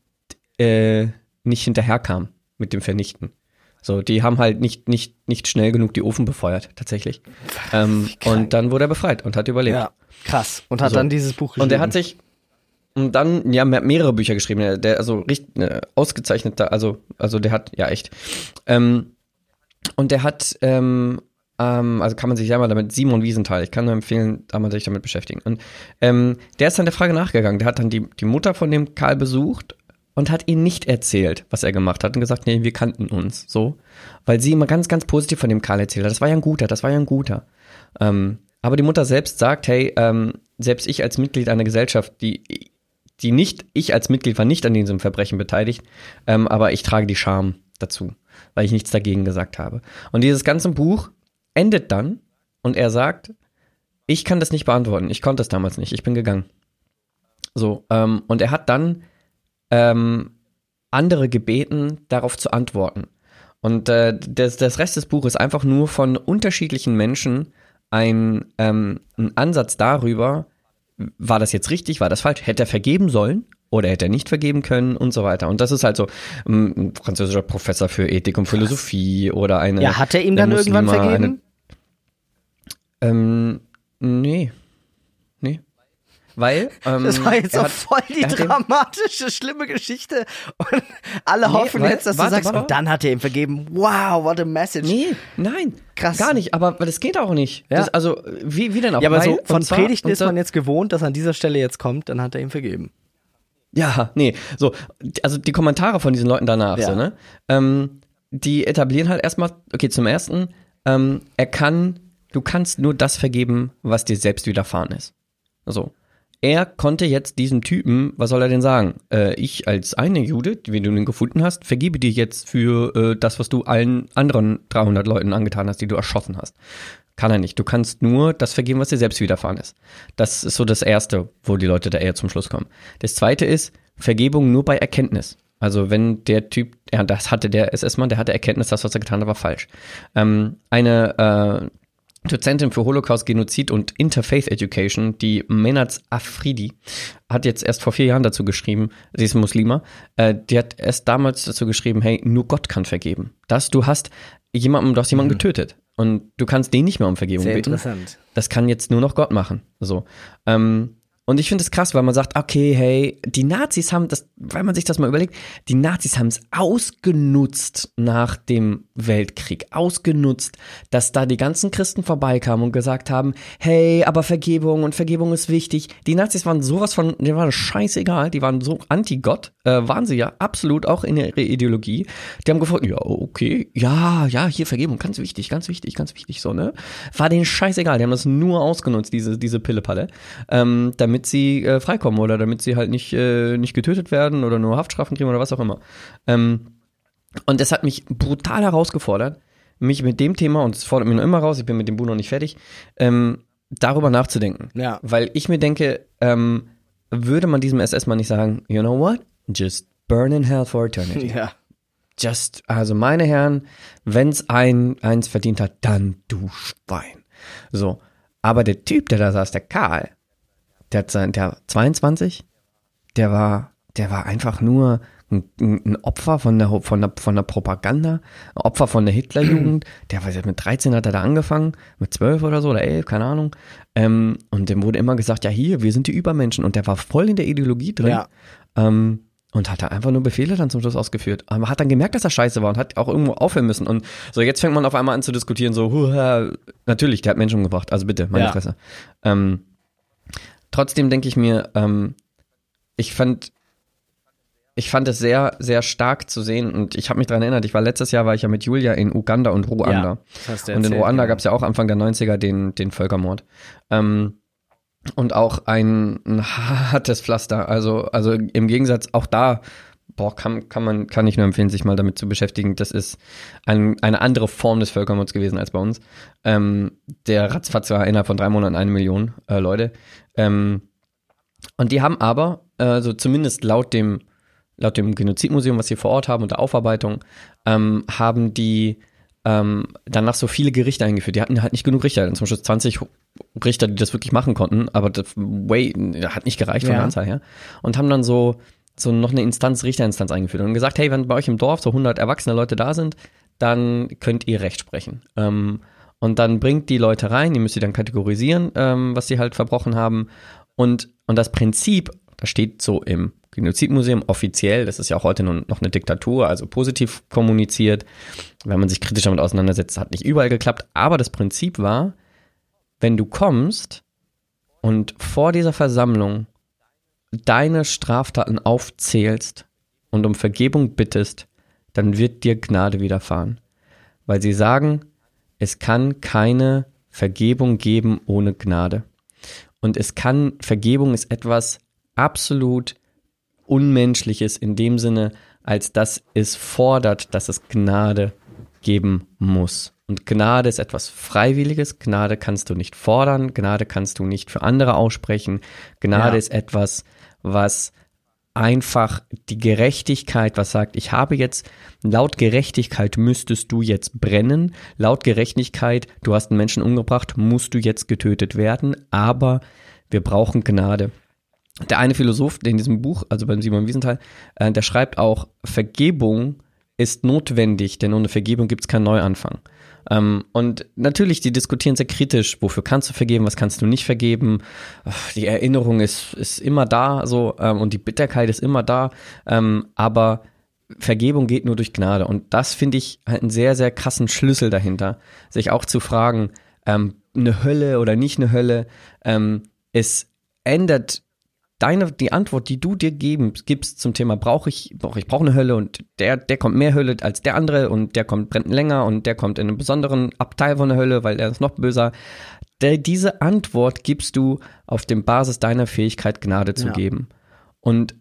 äh, nicht hinterherkamen mit dem Vernichten. So, die haben halt nicht nicht nicht schnell genug die Ofen befeuert tatsächlich. Ähm, und dann wurde er befreit und hat überlebt. Ja. Krass. Und hat so. dann dieses Buch geschrieben. Und er hat sich und dann ja mehrere Bücher geschrieben. Der also richtig ne, ausgezeichneter, also also der hat ja echt. Ähm, und der hat ähm, ähm, also kann man sich ja mal damit Simon Wiesenthal. Ich kann nur empfehlen, da mal sich damit beschäftigen. Und ähm, der ist dann der Frage nachgegangen. Der hat dann die die Mutter von dem Karl besucht und hat ihn nicht erzählt, was er gemacht hat und gesagt, nee, wir kannten uns so, weil sie immer ganz ganz positiv von dem Karl erzählt hat. Das war ja ein guter, das war ja ein guter. Ähm, aber die Mutter selbst sagt, hey, ähm, selbst ich als Mitglied einer Gesellschaft, die, die nicht, ich als Mitglied war nicht an diesem Verbrechen beteiligt, ähm, aber ich trage die Scham dazu, weil ich nichts dagegen gesagt habe. Und dieses ganze Buch endet dann und er sagt, ich kann das nicht beantworten, ich konnte es damals nicht, ich bin gegangen. So, ähm, und er hat dann ähm, andere gebeten, darauf zu antworten. Und äh, das, das Rest des Buches ist einfach nur von unterschiedlichen Menschen ein, ähm, ein Ansatz darüber, war das jetzt richtig, war das falsch, hätte er vergeben sollen oder hätte er nicht vergeben können und so weiter. Und das ist halt so ähm, ein französischer Professor für Ethik und Philosophie oder eine. Ja, hat er ihm dann Muslima, irgendwann vergeben? Eine, ähm, nee. Weil ähm, Das war jetzt so hat- voll die dramatische, schlimme Geschichte. Und alle Nee, hoffen weil- jetzt, dass warte, du sagst, warte. und dann hat er ihm vergeben. Wow, what a message. Nee, nein. Krass. Gar nicht, aber das geht auch nicht. Ja. Das, also, wie, wie denn auch? Ja, aber so Weil- von und zwar- Predigten ist man jetzt gewohnt, dass an dieser Stelle jetzt kommt, dann hat er ihm vergeben. Ja, nee, so, also die Kommentare von diesen Leuten danach, Ja. so, ne? Ähm, die etablieren halt erstmal, okay, zum ersten, ähm, er kann, du kannst nur das vergeben, was dir selbst widerfahren ist. So. Er konnte jetzt diesem Typen, was soll er denn sagen? Äh, ich als eine Jude, wie du ihn gefunden hast, vergebe dir jetzt für äh, das, was du allen anderen 300 Leuten angetan hast, die du erschossen hast. Kann er nicht. Du kannst nur das vergeben, was dir selbst widerfahren ist. Das ist so das Erste, wo die Leute da eher zum Schluss kommen. Das Zweite ist Vergebung nur bei Erkenntnis. Also wenn der Typ, ja, das hatte der SS-Mann, der hatte Erkenntnis, das, was er getan hat, war falsch. Ähm, eine äh, Dozentin für Holocaust, Genozid und Interfaith Education, die Menaz Afridi, hat jetzt erst vor vier Jahren dazu geschrieben, sie ist Muslima, äh, die hat erst damals dazu geschrieben, hey, nur Gott kann vergeben. Das, du hast jemanden, du hast jemanden getötet und du kannst den nicht mehr um Vergebung Sehr beten. interessant. Das kann jetzt nur noch Gott machen. So. Ähm, und ich finde es krass, weil man sagt, okay, hey, die Nazis haben das, weil man sich das mal überlegt, die Nazis haben es ausgenutzt nach dem Weltkrieg, ausgenutzt, dass da die ganzen Christen vorbeikamen und gesagt haben, hey, aber Vergebung und Vergebung ist wichtig. Die Nazis waren sowas von, denen war das scheißegal, die waren so anti-Gott, äh, waren sie ja absolut auch in ihrer Ideologie. Die haben gefragt, ja, okay, ja, ja, hier Vergebung, ganz wichtig, ganz wichtig, ganz wichtig, so, ne? War denen scheißegal, die haben das nur ausgenutzt, diese, diese Pillepalle, ähm, damit sie äh, freikommen oder damit sie halt nicht, äh, nicht getötet werden oder nur Haftstrafen kriegen oder was auch immer. Ähm, und das hat mich brutal herausgefordert, mich mit dem Thema, und es fordert mich noch immer raus, ich bin mit dem Buch noch nicht fertig, ähm, darüber nachzudenken. Ja. Weil ich mir denke, ähm, würde man diesem SS-Mann nicht sagen, you know what? Just burn in hell for eternity. Ja. Just, also meine Herren, wenn's ein, eins verdient hat, dann du Schwein. So. Aber der Typ, der da saß, der Karl, der hat sein, der 22, der war, der war einfach nur ein, ein Opfer von der, von der, von der Propaganda, ein Opfer von der Hitlerjugend. Der war mit 13 hat er da angefangen, mit 12 oder so oder 11, keine Ahnung. Ähm, und dem wurde immer gesagt, ja hier, wir sind die Übermenschen. Und der war voll in der Ideologie drin. Ja. Ähm, und hat da einfach nur Befehle dann zum Schluss ausgeführt. Aber hat dann gemerkt, dass er scheiße war und hat auch irgendwo aufhören müssen. Und so, jetzt fängt man auf einmal an zu diskutieren, so, huha, natürlich, der hat Menschen umgebracht. Also bitte, meine Ja. Fresse. Ähm, trotzdem denke ich mir, ähm, ich fand, ich fand es sehr, sehr stark zu sehen und ich habe mich daran erinnert, ich war letztes Jahr, war ich ja mit Julia in Uganda und Ruanda. Ja, das hast du und in erzählt, Ruanda ja. gab es ja auch Anfang der 90er den, den Völkermord. Ähm, und auch ein, ein hartes Pflaster. Also, also im Gegensatz auch da, boah, kann, kann man, kann ich nur empfehlen, sich mal damit zu beschäftigen. Das ist ein, eine andere Form des Völkermords gewesen als bei uns. Ähm, der ratzfatz war innerhalb von drei Monaten eine Million äh, Leute. Ähm, und die haben aber, also zumindest laut dem, laut dem Genozidmuseum, was sie vor Ort haben und der Aufarbeitung, ähm, haben die ähm, danach so viele Gerichte eingeführt. Die hatten halt nicht genug Richter, zum Schluss 20 Richter, die das wirklich machen konnten, aber das way, hat nicht gereicht von Ja. der Anzahl her. Und haben dann so, so noch eine Instanz, Richterinstanz eingeführt und gesagt, hey, wenn bei euch im Dorf so 100 erwachsene Leute da sind, dann könnt ihr Recht sprechen. Ähm, und dann bringt die Leute rein, die müsst ihr dann kategorisieren, ähm, was sie halt verbrochen haben. Und, und das Prinzip, das steht so im Genozidmuseum offiziell, das ist ja auch heute noch eine Diktatur, also positiv kommuniziert. Wenn man sich kritisch damit auseinandersetzt, hat nicht überall geklappt. Aber das Prinzip war, wenn du kommst und vor dieser Versammlung deine Straftaten aufzählst und um Vergebung bittest, dann wird dir Gnade widerfahren. Weil sie sagen, es kann keine Vergebung geben ohne Gnade. Und es kann, Vergebung ist etwas absolut Unmenschliches in dem Sinne, als dass es fordert, dass es Gnade geben muss. Und Gnade ist etwas Freiwilliges. Gnade kannst du nicht fordern. Gnade kannst du nicht für andere aussprechen. Gnade Ja. ist etwas, was einfach die Gerechtigkeit, was sagt, ich habe jetzt, laut Gerechtigkeit müsstest du jetzt brennen, laut Gerechtigkeit, du hast einen Menschen umgebracht, musst du jetzt getötet werden, aber wir brauchen Gnade. Der eine Philosoph, der in diesem Buch, also beim Simon Wiesenthal, äh, der schreibt auch, Vergebung ist notwendig, denn ohne Vergebung gibt es keinen Neuanfang. Ähm, und natürlich, die diskutieren sehr kritisch, wofür kannst du vergeben, was kannst du nicht vergeben. Die Erinnerung ist, ist immer da so ähm, und die Bitterkeit ist immer da. Ähm, aber Vergebung geht nur durch Gnade. Und das finde ich halt einen sehr, sehr krassen Schlüssel dahinter, sich auch zu fragen, ähm, eine Hölle oder nicht eine Hölle. Ähm, es ändert deine, die Antwort, die du dir geben, gibst zum Thema, brauche ich, brauche ich brauche eine Hölle und der, der kommt mehr Hölle als der andere und der kommt brennt länger und der kommt in einen besonderen Abteil von der Hölle, weil der ist noch böser. Der, diese Antwort gibst du auf dem Basis deiner Fähigkeit, Gnade zu Ja. geben. Und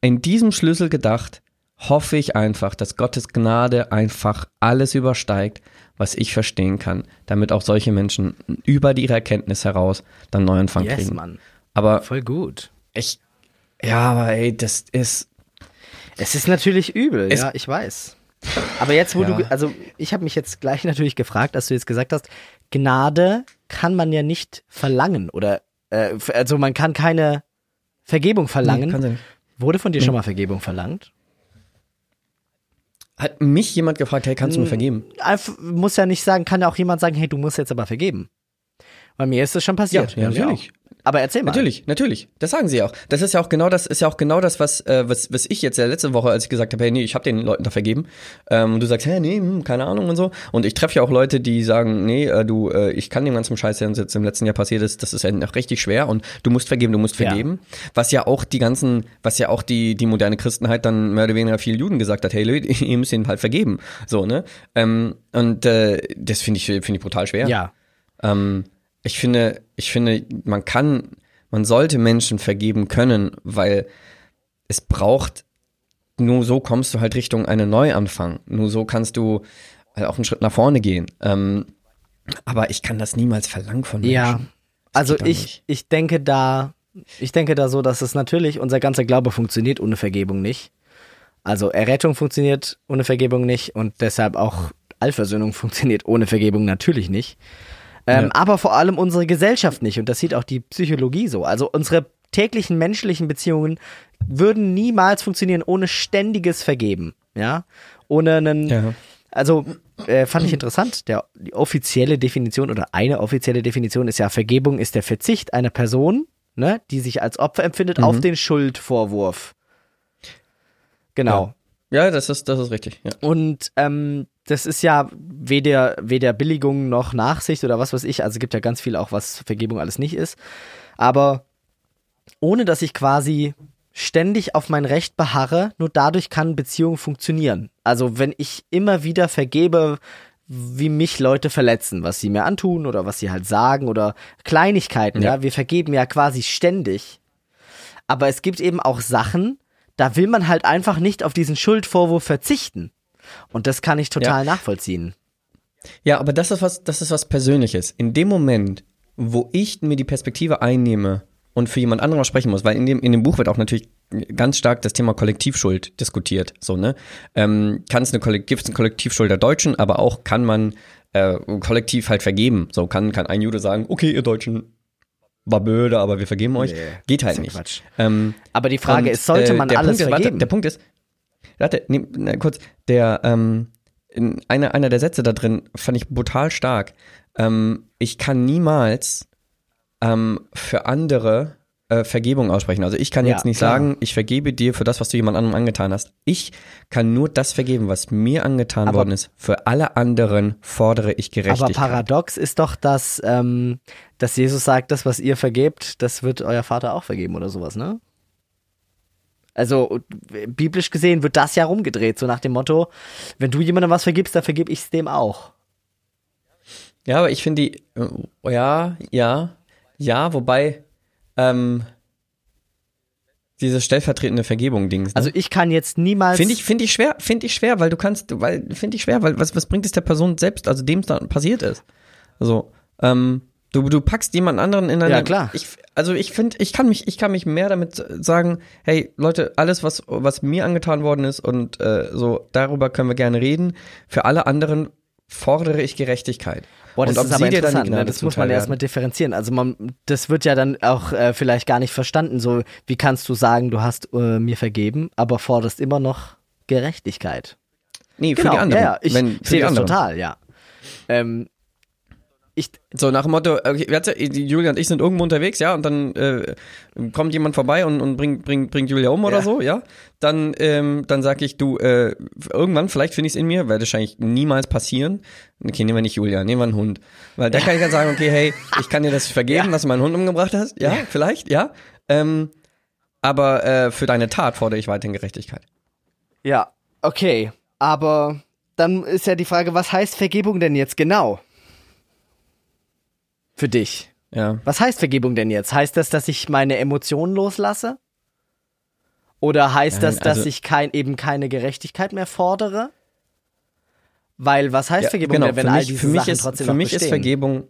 in diesem Schlüssel gedacht, hoffe ich einfach, dass Gottes Gnade einfach alles übersteigt, was ich verstehen kann, damit auch solche Menschen über ihre Erkenntnis heraus dann Neuanfang Yes, kriegen. Mann. Aber Voll gut. Ich, ja, aber ey, das ist, Es ist natürlich übel, ja, ich weiß. Aber jetzt, wo Ja. du, also ich habe mich jetzt gleich natürlich gefragt, dass du jetzt gesagt hast, Gnade kann man ja nicht verlangen oder, äh, also man kann keine Vergebung verlangen. Nee. Wurde von dir Nee. schon mal Vergebung verlangt? Hat mich jemand gefragt, hey, kannst du mir vergeben? Muss ja nicht sagen, kann ja auch jemand sagen, hey, du musst jetzt aber vergeben. Bei mir ist das schon passiert. Ja, ja, natürlich. Aber erzähl mal. Natürlich, natürlich. Das sagen sie auch. Das ist ja auch genau das, ist ja auch genau das, was, äh, was, was ich jetzt ja letzte Woche, als ich gesagt habe, hey, nee, ich habe den Leuten da vergeben. Ähm, und du sagst, hey, nee, hm, keine Ahnung und so. Und ich treffe ja auch Leute, die sagen, nee, äh, du, äh, ich kann dem ganzen Scheiß, der uns jetzt im letzten Jahr passiert ist, das ist ja noch richtig schwer und du musst vergeben, du musst Ja. vergeben. Was ja auch die ganzen, was ja auch die, die moderne Christenheit dann mehr oder weniger vielen Juden gesagt hat, hey Leute, ihr müsst ihn halt vergeben. So, ne? Ähm, und äh, das finde ich, finde ich brutal schwer. Ja. Ähm, ich finde, ich finde, man kann, man sollte Menschen vergeben können, weil es braucht, nur so kommst du halt Richtung einen Neuanfang. Nur so kannst du halt auch einen Schritt nach vorne gehen. Ähm, aber ich kann das niemals verlangen von Menschen. Ja. Also ich, nicht. ich denke da, ich denke da so, dass es natürlich, unser ganzer Glaube funktioniert ohne Vergebung nicht. Also Errettung funktioniert ohne Vergebung nicht und deshalb auch Allversöhnung funktioniert ohne Vergebung natürlich nicht. Ähm, Ja. Aber vor allem unsere Gesellschaft nicht und das sieht auch die Psychologie so. Also unsere täglichen menschlichen Beziehungen würden niemals funktionieren ohne ständiges Vergeben. Ja, ohne einen, Ja. also äh, fand ich interessant, der, die offizielle Definition oder eine offizielle Definition ist ja, Vergebung ist der Verzicht einer Person, ne, die sich als Opfer empfindet, Mhm. auf den Schuldvorwurf. Genau. Ja, das ist, das ist richtig. Ja. Und ähm, das ist ja weder, weder Billigung noch Nachsicht oder was weiß ich. Also es gibt ja ganz viel auch, was Vergebung alles nicht ist. Aber ohne dass ich quasi ständig auf mein Recht beharre, nur dadurch kann Beziehung funktionieren. Also wenn ich immer wieder vergebe, wie mich Leute verletzen, was sie mir antun oder was sie halt sagen oder Kleinigkeiten, ja. Ja. Wir vergeben ja quasi ständig. Aber es gibt eben auch Sachen, da will man halt einfach nicht auf diesen Schuldvorwurf verzichten. Und das kann ich total nachvollziehen. Ja, aber das ist was, das ist was Persönliches. In dem Moment, wo ich mir die Perspektive einnehme und für jemand anderen sprechen muss, weil in dem, in dem Buch wird auch natürlich ganz stark das Thema Kollektivschuld diskutiert, so, ne? Ähm, kann es eine Kollektiv, eine Kollektivschuld der Deutschen, aber auch kann man äh, kollektiv halt vergeben. So kann, kann ein Jude sagen, okay, ihr Deutschen war böde, aber wir vergeben euch. Nee, Geht halt ja nicht. Ähm, Aber die Frage und, ist, sollte äh, man der alles Punkt ist, vergeben? Warte, der Punkt ist, warte, nee, na, kurz, der, ähm, in einer, einer der Sätze da drin fand ich brutal stark. Ähm, ich kann niemals ähm, für andere äh, Vergebung aussprechen. Also ich kann Ja, jetzt nicht klar. sagen, ich vergebe dir für das, was du jemand anderem angetan hast. Ich kann nur das vergeben, was mir angetan Aber- worden ist. Für alle anderen fordere ich Aber Gerechtigkeit. paradox ist doch, dass, ähm, dass Jesus sagt, das, was ihr vergebt, das wird euer Vater auch vergeben oder sowas, ne? Also biblisch gesehen wird das ja rumgedreht, so nach dem Motto, wenn du jemandem was vergibst, dann vergib ich es dem auch. Ja, aber ich finde die, äh, ja, ja, ja, wobei, ähm, diese stellvertretende Vergebung-Dings. Ne? Also ich kann jetzt niemals. Finde ich, finde ich schwer, finde ich schwer, weil du kannst, weil, finde ich schwer, weil was, was bringt es der Person selbst, also dem es dann passiert ist? Also, ähm, du, du packst jemand anderen in eine. Ja, klar. Ich, also ich finde, ich kann mich, ich kann mich mehr damit sagen, hey Leute, alles was, was mir angetan worden ist und äh, so, darüber können wir gerne reden. Für alle anderen fordere ich Gerechtigkeit. Boah, das und ob ist aber interessant, ne? Das muss man zuteil erstmal differenzieren. Also man, das wird ja dann auch äh, vielleicht gar nicht verstanden. So, wie kannst du sagen, du hast äh, mir vergeben, aber forderst immer noch Gerechtigkeit? Nee, für Genau, die anderen. ja, ja, ich für sehe das anderen. total, ja. Ähm, ich, So nach dem Motto, okay, Julia und ich sind irgendwo unterwegs, ja, und dann äh, kommt jemand vorbei und, und bringt, bringt, bringt Julia um oder Ja. so, ja. Dann, ähm, dann sag ich, du, äh, irgendwann, vielleicht finde ich es in mir, wird wahrscheinlich niemals passieren. Okay, nehmen wir nicht Julia, nehmen wir einen Hund. Weil da kann ich dann sagen, okay, hey, ich kann dir das vergeben, Ja. dass du meinen Hund umgebracht hast. Ja, vielleicht, ja. Ähm, aber äh, für deine Tat fordere ich weiterhin Gerechtigkeit. ja, okay. Aber dann ist ja die Frage, was heißt Vergebung denn jetzt genau? Für dich. Ja. Was heißt Vergebung denn jetzt? Heißt das, dass ich meine Emotionen loslasse? Oder heißt Nein, das, dass also- ich kein, eben keine Gerechtigkeit mehr fordere? Weil was heißt Ja, Vergebung genau, denn, wenn für all mich, diese für mich Sachen ist, trotzdem für mich ist bestehen? Vergebung,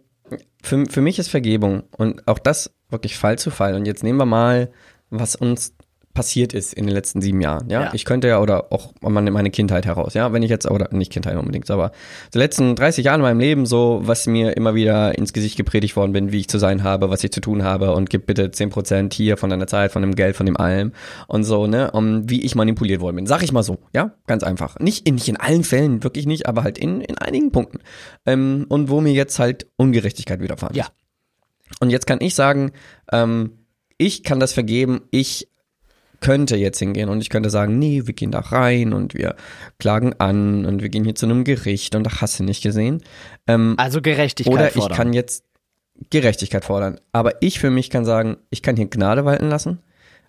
für, für mich ist Vergebung und auch das wirklich Fall zu Fall. Und jetzt nehmen wir mal, was uns passiert ist in den letzten sieben Jahren. Ja, Ja. ich könnte ja oder auch meine, meine Kindheit heraus. Ja, wenn ich jetzt oder nicht Kindheit unbedingt, aber die letzten 30 Jahre in meinem Leben so, was mir immer wieder ins Gesicht gepredigt worden bin, wie ich zu sein habe, was ich zu tun habe und gib bitte 10% hier von deiner Zeit, von dem Geld, von dem allem und so, ne, um, wie ich manipuliert worden bin. Sag ich mal so, ja, ganz einfach. Nicht in, nicht in allen Fällen, wirklich nicht, aber halt in, in einigen Punkten. Ähm, und wo mir jetzt halt Ungerechtigkeit widerfahren Ja. Und jetzt kann ich sagen, ähm, ich kann das vergeben, ich könnte jetzt hingehen und ich könnte sagen, nee, wir gehen da rein und wir klagen an und wir gehen hier zu einem Gericht und ach, hast du nicht gesehen. Ähm, Also Gerechtigkeit oder ich fordern. kann jetzt Gerechtigkeit fordern. Aber ich für mich kann sagen, ich kann hier Gnade walten lassen.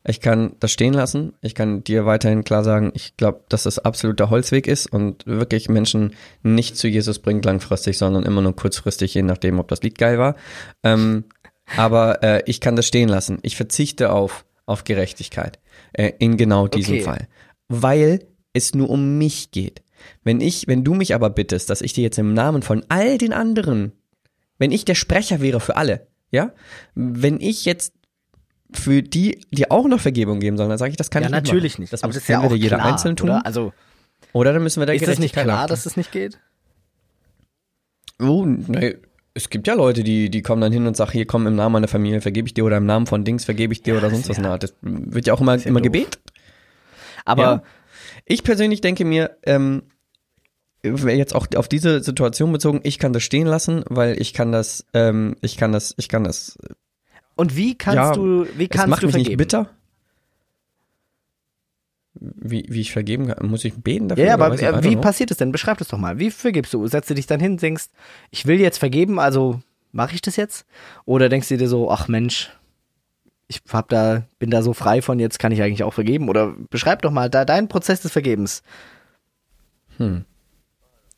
Ich kann das stehen lassen. Ich kann dir weiterhin klar sagen, ich glaube, dass das absoluter Holzweg ist und wirklich Menschen nicht zu Jesus bringt langfristig, sondern immer nur kurzfristig, je nachdem, ob das Lied geil war. Ähm, aber äh, ich kann das stehen lassen. Ich verzichte auf, auf Gerechtigkeit äh, in genau diesem Okay. Fall. Weil es nur um mich geht. Wenn ich, wenn du mich aber bittest, dass ich dir jetzt im Namen von all den anderen, wenn ich der Sprecher wäre für alle, ja, wenn ich jetzt für die, die auch noch Vergebung geben sollen, dann sage ich, das kann ja, ich nicht natürlich machen. nicht. Das Aber muss das ist ja auch jeder klar, einzeln tun, Oder? Also oder dann müssen wir der ist das nicht klar, dass das nicht geht? Oh, nee. Es gibt ja Leute, die, die kommen dann hin und sagen, hier komm, im Namen meiner Familie vergebe ich dir oder im Namen von Dings vergebe ich dir Ja, oder sonst was. ja- Art. Das wird ja auch immer, immer doof. gebetet. Aber Ja. Ich persönlich denke mir, ähm, jetzt auch auf diese Situation bezogen, ich kann das stehen lassen, weil ich kann das, ähm, ich kann das, ich kann das, und wie kannst Ja, du, wie es kannst macht du mich vergeben? nicht bitter. Wie, wie ich vergeben kann, muss ich beten dafür? Ja, ja, aber ich, äh, wie know. passiert es denn? Beschreib das doch mal. Wie vergibst du? Setzt du dich dann hin, denkst, ich will jetzt vergeben, also mache ich das jetzt? Oder denkst du dir so, ach Mensch, ich hab da, bin da so frei von, jetzt kann ich eigentlich auch vergeben? Oder beschreib doch mal da deinen Prozess des Vergebens.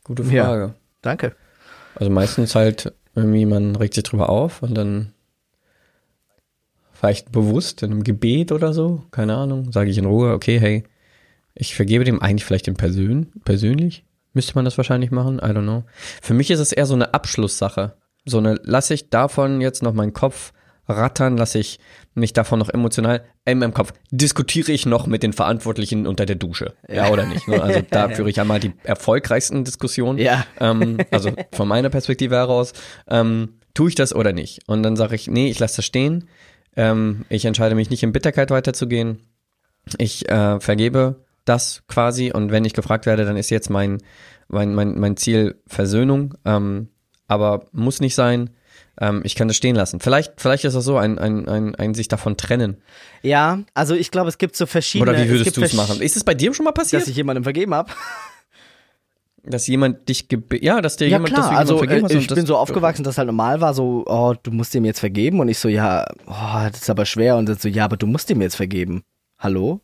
Gute Ja. Frage. Danke. Also meistens halt irgendwie, man regt sich drüber auf und dann vielleicht bewusst in einem Gebet oder so, keine Ahnung, sage ich in Ruhe, okay, hey, ich vergebe dem eigentlich vielleicht dem Persön persönlich. Müsste man das wahrscheinlich machen? I don't know. Für mich ist es eher so eine Abschlusssache. So eine, lasse ich davon jetzt noch meinen Kopf rattern, lasse ich mich davon noch emotional, äh, in meinem Kopf, diskutiere ich noch mit den Verantwortlichen unter der Dusche. Ja, oder nicht? Ne? Also da führe ich einmal die erfolgreichsten Diskussionen. Ja. Ähm, also von meiner Perspektive heraus, ähm, tue ich das oder nicht? Und dann sage ich, nee, ich lasse das stehen. Ähm, ich entscheide mich nicht in Bitterkeit weiterzugehen. Ich äh, vergebe das quasi und wenn ich gefragt werde, dann ist jetzt mein, mein, mein, mein Ziel Versöhnung, ähm, aber muss nicht sein. Ähm, ich kann das stehen lassen. Vielleicht, vielleicht ist das so ein, ein, ein, ein sich davon trennen. Ja, also ich glaube, es gibt so verschiedene. Oder wie würdest du es machen? Ist es bei dir schon mal passiert, Dass ich jemandem vergeben habe? dass jemand dich gebe ja, dass dir Ja jemand, dass klar, du jemand also vergeben äh, hast und ich bin so aufgewachsen, dass halt normal war, so, oh, du musst ihm jetzt vergeben und ich so, ja, oh, das ist aber schwer und dann so, ja, aber du musst ihm jetzt vergeben. Hallo?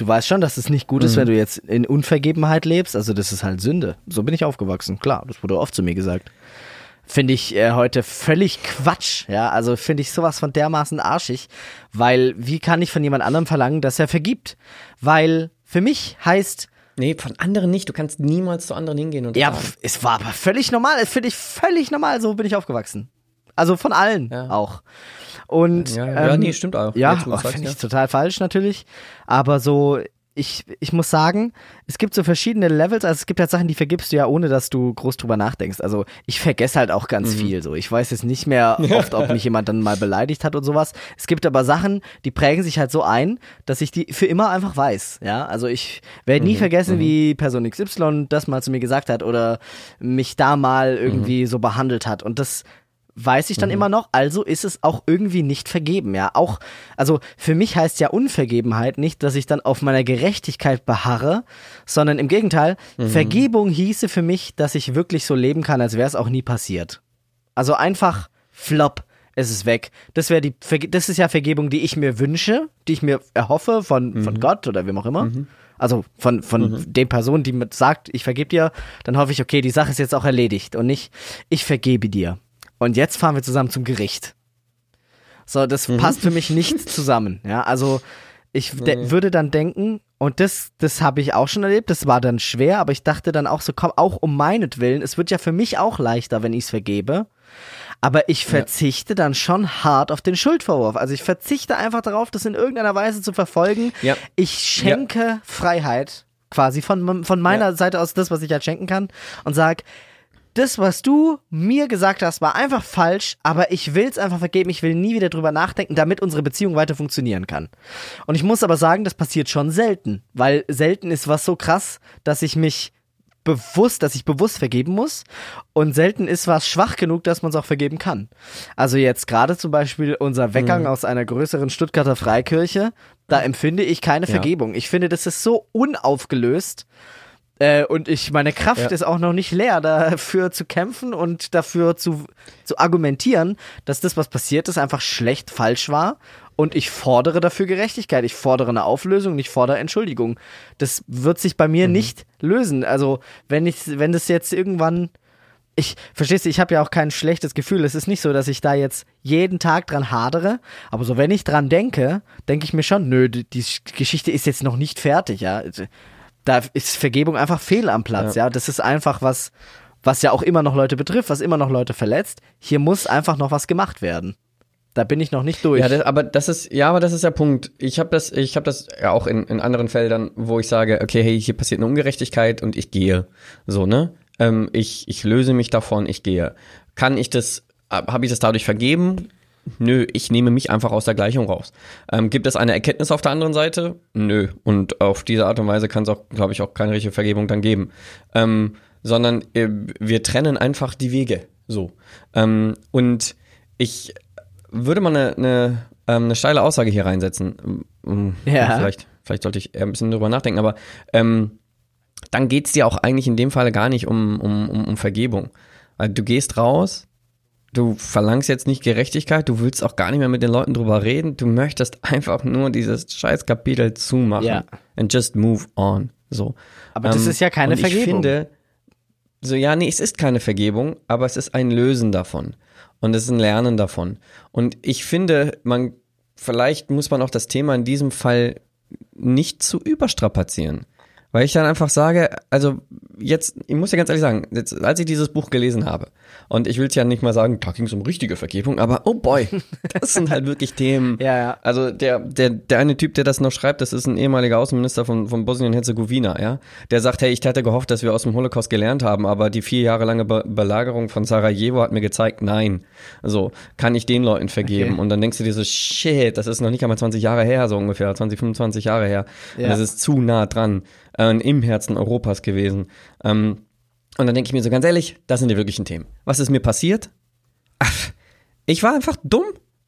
Du weißt schon, dass es nicht gut Mhm. ist, wenn du jetzt in Unvergebenheit lebst, also das ist halt Sünde. So bin ich aufgewachsen, klar, das wurde oft zu mir gesagt. Finde ich äh, heute völlig Quatsch, ja, also finde ich sowas von dermaßen arschig, weil wie kann ich von jemand anderem verlangen, dass er vergibt? Weil für mich heißt Nee, von anderen nicht. Du kannst niemals zu anderen hingehen und ja, pf, es war aber völlig normal. Es finde ich völlig normal. So bin ich aufgewachsen. Also von allen Ja. auch. Und Ja, ja, ähm, nee, stimmt auch. Ja, oh, finde ja. ich total falsch natürlich. Aber so, ich, ich muss sagen, es gibt so verschiedene Levels. Also es gibt halt Sachen, die vergibst du ja, ohne dass du groß drüber nachdenkst. Also ich vergesse halt auch ganz mhm. viel. So, ich weiß jetzt nicht mehr oft, ob mich jemand dann mal beleidigt hat und sowas. Es gibt aber Sachen, die prägen sich halt so ein, dass ich die für immer einfach weiß. Ja, also ich werde nie mhm. vergessen, mhm. wie Person XY das mal zu mir gesagt hat oder mich da mal irgendwie mhm. so behandelt hat. Und das weiß ich dann mhm. immer noch, also ist es auch irgendwie nicht vergeben, ja. Auch, also für mich heißt ja Unvergebenheit nicht, dass ich dann auf meiner Gerechtigkeit beharre, sondern im Gegenteil, mhm. Vergebung hieße für mich, dass ich wirklich so leben kann, als wäre es auch nie passiert. Also einfach flop, es ist weg. Das wäre die, das ist ja Vergebung, die ich mir wünsche, die ich mir erhoffe von, mhm. von Gott oder wem auch immer. Mhm. Also von, von mhm. den Personen, die mir sagt, ich vergebe dir, dann hoffe ich, okay, die Sache ist jetzt auch erledigt und nicht, ich vergebe dir. Und jetzt fahren wir zusammen zum Gericht. So, das mhm. passt für mich nicht zusammen. Ja, also ich mhm. würde dann denken, und das, das habe ich auch schon erlebt, das war dann schwer, aber ich dachte dann auch so, komm, auch um meinetwillen, es wird ja für mich auch leichter, wenn ich es vergebe. Aber ich verzichte ja. dann schon hart auf den Schuldvorwurf. Also ich verzichte einfach darauf, das in irgendeiner Weise zu verfolgen. Ja. Ich schenke ja. Freiheit quasi von, von meiner Seite aus das, was ich halt schenken kann und sag, das, was du mir gesagt hast, war einfach falsch, aber ich will es einfach vergeben, ich will nie wieder drüber nachdenken, damit unsere Beziehung weiter funktionieren kann. Und ich muss aber sagen, das passiert schon selten, weil selten ist was so krass, dass ich mich bewusst, dass ich bewusst vergeben muss und selten ist was schwach genug, dass man es auch vergeben kann. Also jetzt gerade zum Beispiel unser Weggang mhm. aus einer größeren Stuttgarter Freikirche, da empfinde ich keine ja. Vergebung. Ich finde, das ist so unaufgelöst äh, und ich, meine Kraft ja. ist auch noch nicht leer, dafür zu kämpfen und dafür zu, zu argumentieren, dass das, was passiert ist, einfach schlecht falsch war. Und ich fordere dafür Gerechtigkeit. Ich fordere eine Auflösung, ich fordere Entschuldigung. Das wird sich bei mir mhm. nicht lösen. Also, wenn ich, wenn das jetzt irgendwann ich verstehst du, ich habe ja auch kein schlechtes Gefühl. Es ist nicht so, dass ich da jetzt jeden Tag dran hadere, aber so wenn ich dran denke, denke ich mir schon, nö, die Geschichte ist jetzt noch nicht fertig, ja da ist Vergebung einfach fehl am Platz, ja. ja. Das ist einfach was, was ja auch immer noch Leute betrifft, was immer noch Leute verletzt. Hier muss einfach noch was gemacht werden. Da bin ich noch nicht durch. Ja, das, aber das ist ja, aber das ist der Punkt. Ich habe das, ich habe das ja auch in, in anderen Feldern, wo ich sage, okay, hey, hier passiert eine Ungerechtigkeit und ich gehe, so ne. Ähm, ich ich löse mich davon, ich gehe. Kann ich das, habe ich das dadurch vergeben? Nö, ich nehme mich einfach aus der Gleichung raus. Ähm, gibt es eine Erkenntnis auf der anderen Seite? Nö. Und auf diese Art und Weise kann es auch, glaube ich, auch keine richtige Vergebung dann geben. Ähm, sondern äh, wir trennen einfach die Wege. So. Ähm, und ich würde mal eine, eine, ähm, eine steile Aussage hier reinsetzen. Ähm, ja. Vielleicht, vielleicht sollte ich eher ein bisschen drüber nachdenken, aber ähm, dann geht es dir auch eigentlich in dem Fall gar nicht um, um, um, um Vergebung. Du gehst raus, du verlangst jetzt nicht Gerechtigkeit, du willst auch gar nicht mehr mit den Leuten drüber reden, du möchtest einfach nur dieses scheiß Kapitel zumachen ja. and just move on. So. Aber das ähm, ist ja keine Vergebung. Ich finde, so ja, nee, es ist keine Vergebung, aber es ist ein Lösen davon und es ist ein Lernen davon. Und ich finde, man vielleicht muss man auch das Thema in diesem Fall nicht zu überstrapazieren. Weil ich dann einfach sage, also jetzt, ich muss ja ganz ehrlich sagen, jetzt, als ich dieses Buch gelesen habe, und ich will es ja nicht mal sagen, da ging es um richtige Vergebung, aber oh boy, das sind halt wirklich Themen. ja, ja. Also der, der, der eine Typ, der das noch schreibt, das ist ein ehemaliger Außenminister von, von Bosnien-Herzegowina, ja. Der sagt, hey, ich hätte gehofft, dass wir aus dem Holocaust gelernt haben, aber die vier Jahre lange Be Belagerung von Sarajevo hat mir gezeigt, nein. So, kann ich den Leuten vergeben. Okay. Und dann denkst du dir so, shit, das ist noch nicht einmal 20 Jahre her, so ungefähr, 20, 25 Jahre her. Ja. Und das ist zu nah dran äh, im Herzen Europas gewesen. Ähm, und dann denke ich mir so ganz ehrlich, das sind die wirklichen Themen. Was ist mir passiert? Ach, ich war einfach dumm.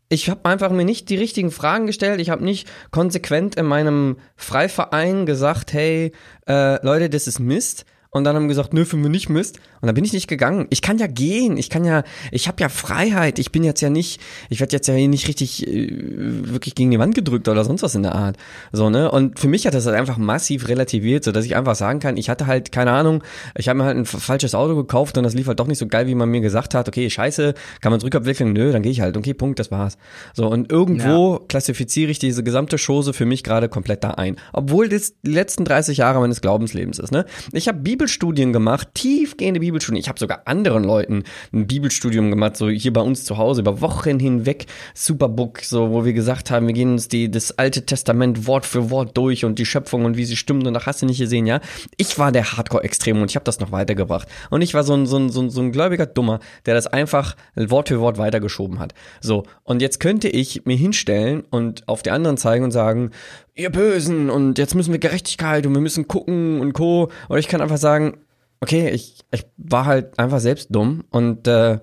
Ich habe einfach mir nicht die richtigen Fragen gestellt. Ich habe nicht konsequent in meinem Freiverein gesagt, hey, äh, Leute, das ist Mist. Und dann haben gesagt, nö, für mich nicht Mist. Und dann bin ich nicht gegangen. Ich kann ja gehen. Ich kann ja, ich habe ja Freiheit. Ich bin jetzt ja nicht, ich werde jetzt ja hier nicht richtig äh, wirklich gegen die Wand gedrückt oder sonst was in der Art. So, ne? Und für mich hat das halt einfach massiv relativiert, so dass ich einfach sagen kann, ich hatte halt, keine Ahnung, ich habe mir halt ein falsches Auto gekauft und das lief halt doch nicht so geil, wie man mir gesagt hat. Okay, scheiße, kann man zurückabwickeln? Nö, dann gehe ich halt. Okay, Punkt, das war's. So, und irgendwo ja. klassifiziere ich diese gesamte Chose für mich gerade komplett da ein. Obwohl das die letzten 30 Jahre meines Glaubenslebens ist, ne? Ich habe Bibel Bibelstudien gemacht, tiefgehende Bibelstudien. Ich habe sogar anderen Leuten ein Bibelstudium gemacht, so hier bei uns zu Hause über Wochen hinweg, Superbook, so wo wir gesagt haben, wir gehen uns die das Alte Testament Wort für Wort durch und die Schöpfung und wie sie stimmt und nach hast du nicht gesehen, ja. Ich war der Hardcore-Extrem und ich habe das noch weitergebracht. Und ich war so ein, so ein, so ein, so ein gläubiger Dummer, der das einfach Wort für Wort weitergeschoben hat. So, und jetzt könnte ich mir hinstellen und auf die anderen zeigen und sagen, ihr Bösen und jetzt müssen wir Gerechtigkeit und wir müssen gucken und Co. Oder ich kann einfach sagen, okay, ich, ich war halt einfach selbst dumm und äh,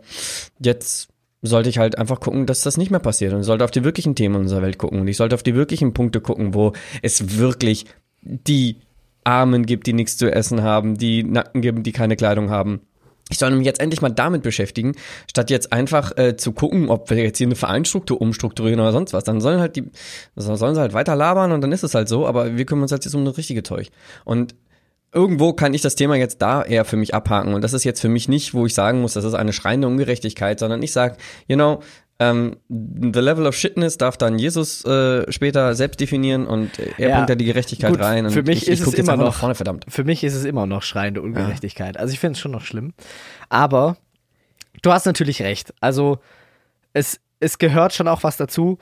jetzt sollte ich halt einfach gucken, dass das nicht mehr passiert und sollte auf die wirklichen Themen unserer Welt gucken und ich sollte auf die wirklichen Punkte gucken, wo es wirklich die Armen gibt, die nichts zu essen haben, die Nacken gibt, die keine Kleidung haben. Ich soll mich jetzt endlich mal damit beschäftigen, statt jetzt einfach äh, zu gucken, ob wir jetzt hier eine Vereinsstruktur umstrukturieren oder sonst was. Dann sollen halt die, sollen sie halt weiter labern und dann ist es halt so, aber wir kümmern uns halt jetzt um das richtige Zeug. Und irgendwo kann ich das Thema jetzt da eher für mich abhaken. Und das ist jetzt für mich nicht, wo ich sagen muss, das ist eine schreiende Ungerechtigkeit, sondern ich sage, you know, ähm, the level of shitness darf dann Jesus äh, später selbst definieren und er Ja, bringt da die Gerechtigkeit gut, rein. Und für mich ich, ist ich es jetzt immer noch- vorne, verdammt. Für mich ist es immer noch schreiende Ungerechtigkeit. Also ich finde es schon noch schlimm. Aber du hast natürlich recht. Also es, es gehört schon auch was dazu,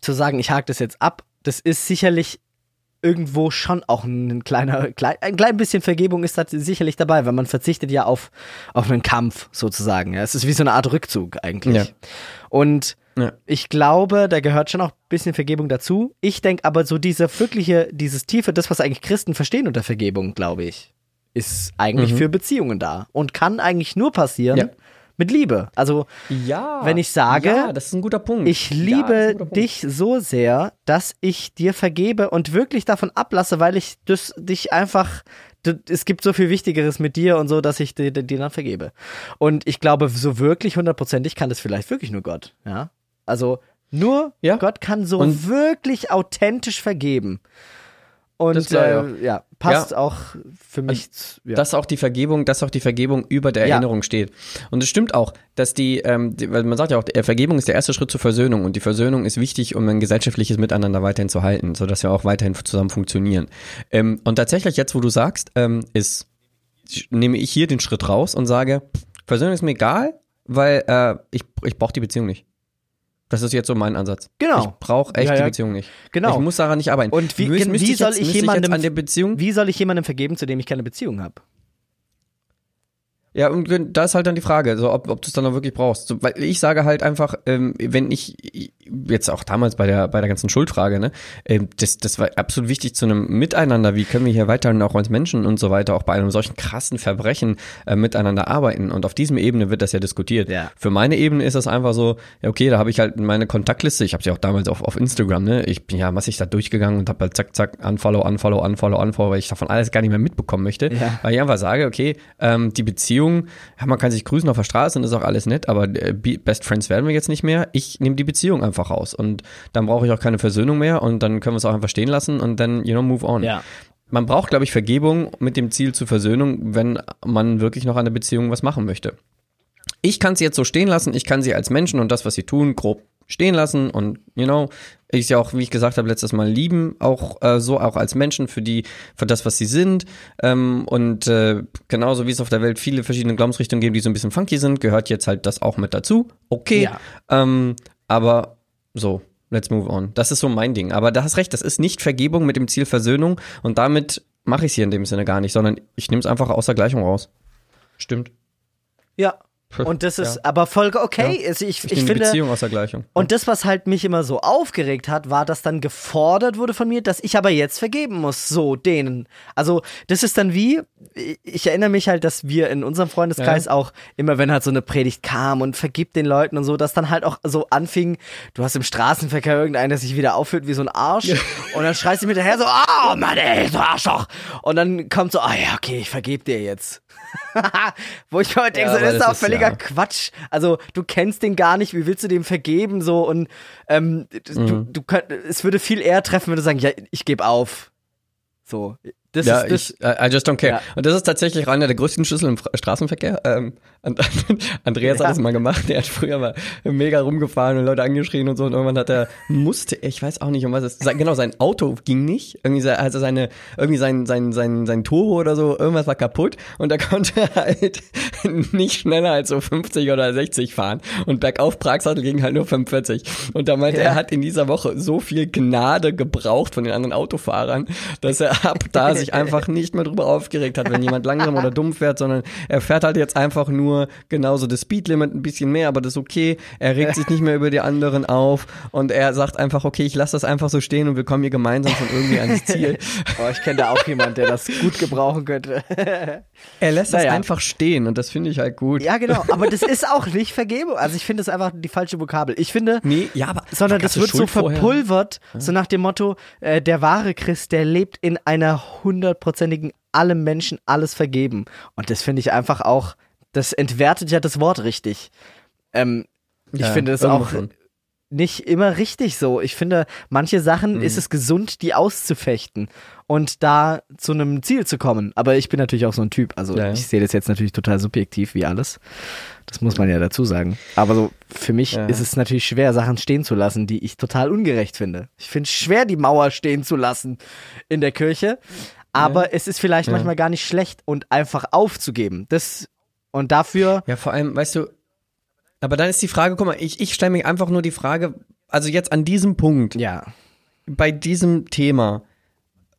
zu sagen, ich hake das jetzt ab. Das ist sicherlich irgendwo schon auch ein kleiner, klein, ein klein bisschen Vergebung ist da sicherlich dabei, weil man verzichtet ja auf, auf einen Kampf sozusagen. Ja, es ist wie so eine Art Rückzug eigentlich. Ja. Und Ja. ich glaube, da gehört schon auch ein bisschen Vergebung dazu. Ich denke aber so diese wirkliche, dieses tiefe, das, was eigentlich Christen verstehen unter Vergebung, glaube ich, ist eigentlich Mhm. für Beziehungen da und kann eigentlich nur passieren. Mit Liebe. Also Ja. Wenn ich sage, ja, das ist ein guter Punkt. ich Ja, liebe guter Punkt. dich so sehr, dass ich dir vergebe und wirklich davon ablasse, weil ich das, dich einfach, es gibt so viel Wichtigeres mit dir und so, dass ich dir, dir dann vergebe. Und ich glaube, so wirklich hundertprozentig kann das vielleicht wirklich nur Gott. Ja, also nur Ja. Gott kann so Und- wirklich authentisch vergeben. Und Das war äh, ja, passt auch für mich. z- ja. Dass auch die Vergebung, dass auch die Vergebung über der Ja. Erinnerung steht. Und es stimmt auch, dass die, ähm, die, weil man sagt ja auch, Vergebung ist der erste Schritt zur Versöhnung und die Versöhnung ist wichtig, um ein gesellschaftliches Miteinander weiterhin zu halten, sodass wir auch weiterhin zusammen funktionieren. Ähm, und tatsächlich jetzt, wo du sagst, ähm, ist, nehme ich hier den Schritt raus und sage, Versöhnung ist mir egal, weil äh, ich, ich brauche die Beziehung nicht. Das ist jetzt so mein Ansatz. Genau. Ich brauche echt Ja, die ja. Beziehung nicht. Genau. Ich muss daran nicht arbeiten. Und wie- müsste wie ich soll jetzt, ich jemandem- jetzt an der Beziehung Wie soll ich jemandem vergeben, zu dem ich keine Beziehung habe? Ja, und da ist halt dann die Frage, so, ob, ob du es dann auch wirklich brauchst. So, weil ich sage halt einfach, ähm, wenn ich, jetzt auch damals bei der, bei der ganzen Schuldfrage, ne, ähm, das, das war absolut wichtig zu einem Miteinander, wie können wir hier weiterhin auch als Menschen und so weiter, auch bei einem solchen krassen Verbrechen äh, miteinander arbeiten. Und auf diesem Ebene wird das ja diskutiert. Ja. Für meine Ebene ist das einfach so, ja, okay, da habe ich halt meine Kontaktliste, ich habe sie auch damals auf, auf Instagram, ne, ich bin ja massig da durchgegangen und habe halt zack, zack, unfollow, unfollow, unfollow, unfollow, weil ich davon alles gar nicht mehr mitbekommen möchte. Ja. Weil ich einfach sage, okay, ähm, die Beziehung, ja, man kann sich grüßen auf der Straße und ist auch alles nett, aber äh, Be- Best Friends werden wir jetzt nicht mehr. Ich nehme die Beziehung einfach raus und dann brauche ich auch keine Versöhnung mehr und dann können wir es auch einfach stehen lassen und dann, you know, move on. Ja. Man braucht, glaube ich, Vergebung mit dem Ziel zur Versöhnung, wenn man wirklich noch an der Beziehung was machen möchte. Ich kann sie jetzt so stehen lassen, ich kann sie als Menschen und das, was sie tun, grob stehen lassen und, you know, ich sie auch, wie ich gesagt habe, letztes Mal lieben, auch äh, so auch als Menschen für die, für das, was sie sind. Ähm, und äh, genauso wie es auf der Welt viele verschiedene Glaubensrichtungen gibt, die so ein bisschen funky sind, gehört jetzt halt das auch mit dazu. Okay. Ja. Ähm, aber so, let's move on. Das ist so mein Ding. Aber da hast recht, das ist nicht Vergebung mit dem Ziel Versöhnung und damit mache ich es hier in dem Sinne gar nicht, sondern ich nehme es einfach aus der Gleichung raus. Stimmt. Ja. Und das ist Ja. aber voll okay. Also ich, Ich, ich, finde. Beziehung aus der Gleichung. Und das, was halt mich immer so aufgeregt hat, war, dass dann gefordert wurde von mir, dass ich aber jetzt vergeben muss, so denen. Also, das ist dann wie, ich erinnere mich halt, dass wir in unserem Freundeskreis auch immer, wenn halt so eine Predigt kam und vergibt den Leuten und so, dass dann halt auch so anfing, du hast im Straßenverkehr irgendeinen, der sich wieder aufführt wie so ein Arsch und dann schreist du mir hinterher so, oh Mann, ey, du Arschloch. Und dann kommt so, ah ja, okay, ich vergeb dir jetzt. Wo ich heute denke, Ja, so, das ist das auch völliger ja. Quatsch. Also du kennst den gar nicht, wie willst du dem vergeben so und ähm, du, Mhm. du könnt, es würde viel eher treffen, wenn du sagen, ja, ich gebe auf. So, Das ja, ist das. ich, I just don't care. Ja. Und das ist tatsächlich einer der größten Schlüssel im Fra- Straßenverkehr. Ähm, And- Andreas Ja. hat das mal gemacht. Der hat früher mal mega rumgefahren und Leute angeschrien und so. Und irgendwann hat er, musste, ich weiß auch nicht, um was es, genau, sein Auto ging nicht. Irgendwie, also seine, irgendwie sein, sein, sein, sein Turbo oder so, irgendwas war kaputt. Und er konnte halt nicht schneller als so 50 oder 60 fahren. Und bergauf Pragsattel ging halt nur 45. Und da meinte Ja. er, er hat in dieser Woche so viel Gnade gebraucht von den anderen Autofahrern, dass er ab da sich einfach nicht mehr drüber aufgeregt hat, wenn jemand langsam oder dumm fährt, sondern er fährt halt jetzt einfach nur genauso das Speedlimit ein bisschen mehr, aber das ist okay. Er regt sich nicht mehr über die anderen auf und er sagt einfach, okay, ich lasse das einfach so stehen und wir kommen hier gemeinsam von irgendwie ans Ziel. Oh, ich kenne da auch jemanden, der das gut gebrauchen könnte. Er lässt das Naja. einfach stehen und das finde ich halt gut. ja, genau. Aber das ist auch nicht Vergebung. Also ich finde das einfach die falsche Vokabel. Ich finde, Nee, ja, aber sondern das wird so Schuld vorher? verpulvert, so nach dem Motto, äh, der wahre Christ, der lebt in einer hundertprozentigen, allem Menschen alles vergeben. Und das finde ich einfach auch, das entwertet ja das Wort richtig. Ähm, ich Ja, finde es auch schon. nicht immer richtig so. Ich finde, manche Sachen Mhm. ist es gesund, die auszufechten und da zu einem Ziel zu kommen. Aber ich bin natürlich auch so ein Typ. Also Ja, ja. ich sehe das jetzt natürlich total subjektiv wie alles. Das muss man ja dazu sagen. Aber so für mich ist es natürlich schwer, Sachen stehen zu lassen, die ich total ungerecht finde. Ich finde es schwer, die Mauer stehen zu lassen in der Kirche. Aber es ist vielleicht Ja. manchmal gar nicht schlecht und einfach aufzugeben. Das und dafür Ja, vor allem, weißt du, aber dann ist die Frage, guck mal, ich, ich stelle mir einfach nur die Frage, also jetzt an diesem Punkt, ja. bei diesem Thema,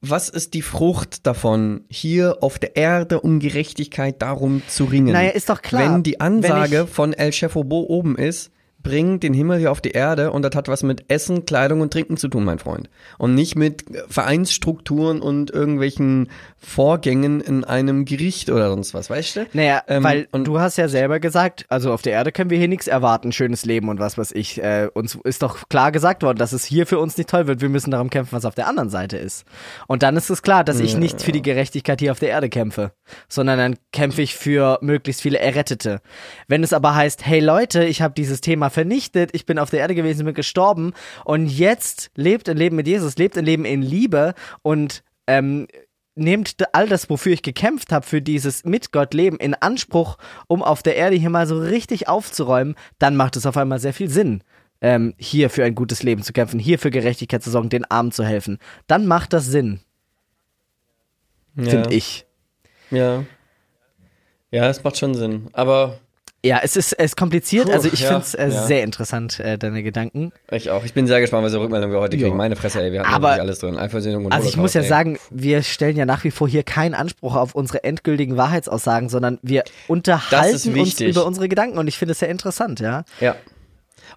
was ist die Frucht davon, hier auf der Erde um Gerechtigkeit darum zu ringen? Naja, ist doch klar. Wenn die Ansage Wenn ich- von El Chefobo oben ist, bring den Himmel hier auf die Erde und das hat was mit Essen, Kleidung und Trinken zu tun, mein Freund. Und nicht mit Vereinsstrukturen und irgendwelchen Vorgängen in einem Gericht oder sonst was, weißt du? Naja, Ähm, weil und- du hast ja selber gesagt, also auf der Erde können wir hier nichts erwarten, schönes Leben und was weiß ich. Äh, uns ist doch klar gesagt worden, dass es hier für uns nicht toll wird. Wir müssen darum kämpfen, was auf der anderen Seite ist. Und dann ist es klar, dass ich nicht für die Gerechtigkeit hier auf der Erde kämpfe, sondern dann kämpfe ich für möglichst viele Errettete. Wenn es aber heißt, hey Leute, ich habe dieses Thema vernichtet, ich bin auf der Erde gewesen, bin gestorben und jetzt lebt ein Leben mit Jesus, lebt ein Leben in Liebe und ähm, nehmt all das, wofür ich gekämpft habe, für dieses mit Gott Leben in Anspruch, um auf der Erde hier mal so richtig aufzuräumen, dann macht es auf einmal sehr viel Sinn, ähm, hier für ein gutes Leben zu kämpfen, hier für Gerechtigkeit zu sorgen, den Armen zu helfen. Dann macht das Sinn, finde ich. Ja. Ja, es macht schon Sinn. Aber Ja, es ist, es ist kompliziert, Puh, also ich ja, finde es äh, ja. sehr interessant, äh, deine Gedanken. ich auch. Ich bin sehr gespannt, was für Rückmeldungen wir heute Jo. kriegen. Meine Fresse, ey, wir hatten Aber- alles drin. Eifersöhnung und Also ich muss ja ey. sagen, wir stellen ja nach wie vor hier keinen Anspruch auf unsere endgültigen Wahrheitsaussagen, sondern wir unterhalten uns über unsere Gedanken und ich finde es sehr interessant, ja. Ja.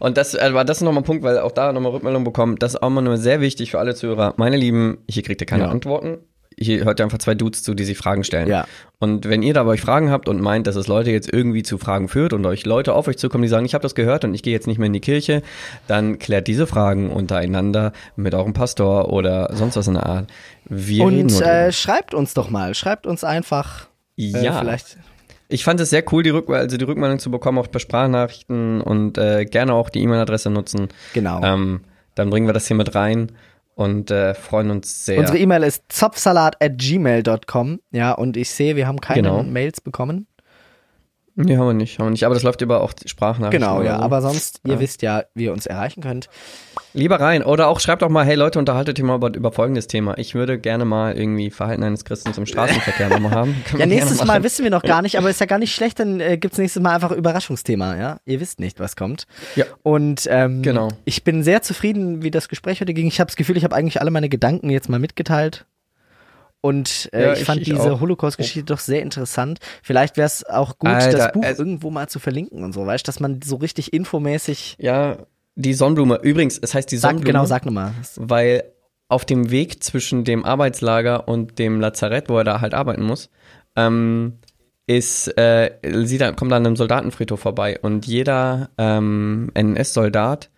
Und das äh, war das ist nochmal ein Punkt, weil auch da nochmal Rückmeldung bekommen. Das ist auch mal nur sehr wichtig für alle Zuhörer. Meine Lieben, hier kriegt ihr keine Ja. Antworten. Hier hört ihr einfach zwei Dudes zu, die sich Fragen stellen. Ja. Und wenn ihr da bei euch Fragen habt und meint, dass es Leute jetzt irgendwie zu Fragen führt und euch Leute auf euch zukommen, die sagen, ich habe das gehört und ich gehe jetzt nicht mehr in die Kirche, dann klärt diese Fragen untereinander mit eurem Pastor oder sonst was in der Art. Wir Und äh, schreibt uns doch mal, schreibt uns einfach. Äh, ja, vielleicht. Ich fand es sehr cool, die, Rück also die Rückmeldung zu bekommen, auch per Sprachnachrichten und äh, gerne auch die E-Mail-Adresse nutzen. Genau. Ähm, dann bringen wir das hier mit rein und äh, freuen uns sehr. Unsere E-Mail ist zopfsalat at gmail.com. Ja, und ich sehe, wir haben keine Genau. Mails bekommen. Nee, haben wir nicht, haben wir nicht. Aber das läuft über auch Sprachnachrichten. Genau, ja. so. Aber sonst, ihr Ja. wisst ja, wie ihr uns erreichen könnt. Lieber rein. Oder auch schreibt doch mal, hey Leute, unterhaltet ihr mal über, über folgendes Thema. Ich würde gerne mal irgendwie Verhalten eines Christens im Straßenverkehr nochmal haben. Können Ja, nächstes Mal wissen wir noch gar nicht, aber ist ja gar nicht schlecht, dann äh, gibt's nächstes Mal einfach Überraschungsthema, ja. Ihr wisst nicht, was kommt. Ja. Und ähm, Genau. ich bin sehr zufrieden, wie das Gespräch heute ging. Ich habe das Gefühl, ich habe eigentlich alle meine Gedanken jetzt mal mitgeteilt. Und äh, Ja, ich ich- fand ich diese. Holocaust-Geschichte doch sehr interessant. Vielleicht wäre es auch gut, Alter, das Buch es- irgendwo mal zu verlinken und so, weißt dass man so richtig infomäßig Ja, die Sonnenblume. Übrigens, es heißt die sagt. Sonnenblume. Genau, sag nochmal. weil auf dem Weg zwischen dem Arbeitslager und dem Lazarett, wo er da halt arbeiten muss, ähm, ist, äh, sieht er, kommt an einem Soldatenfriedhof vorbei und jeder ähm, NS-Soldat,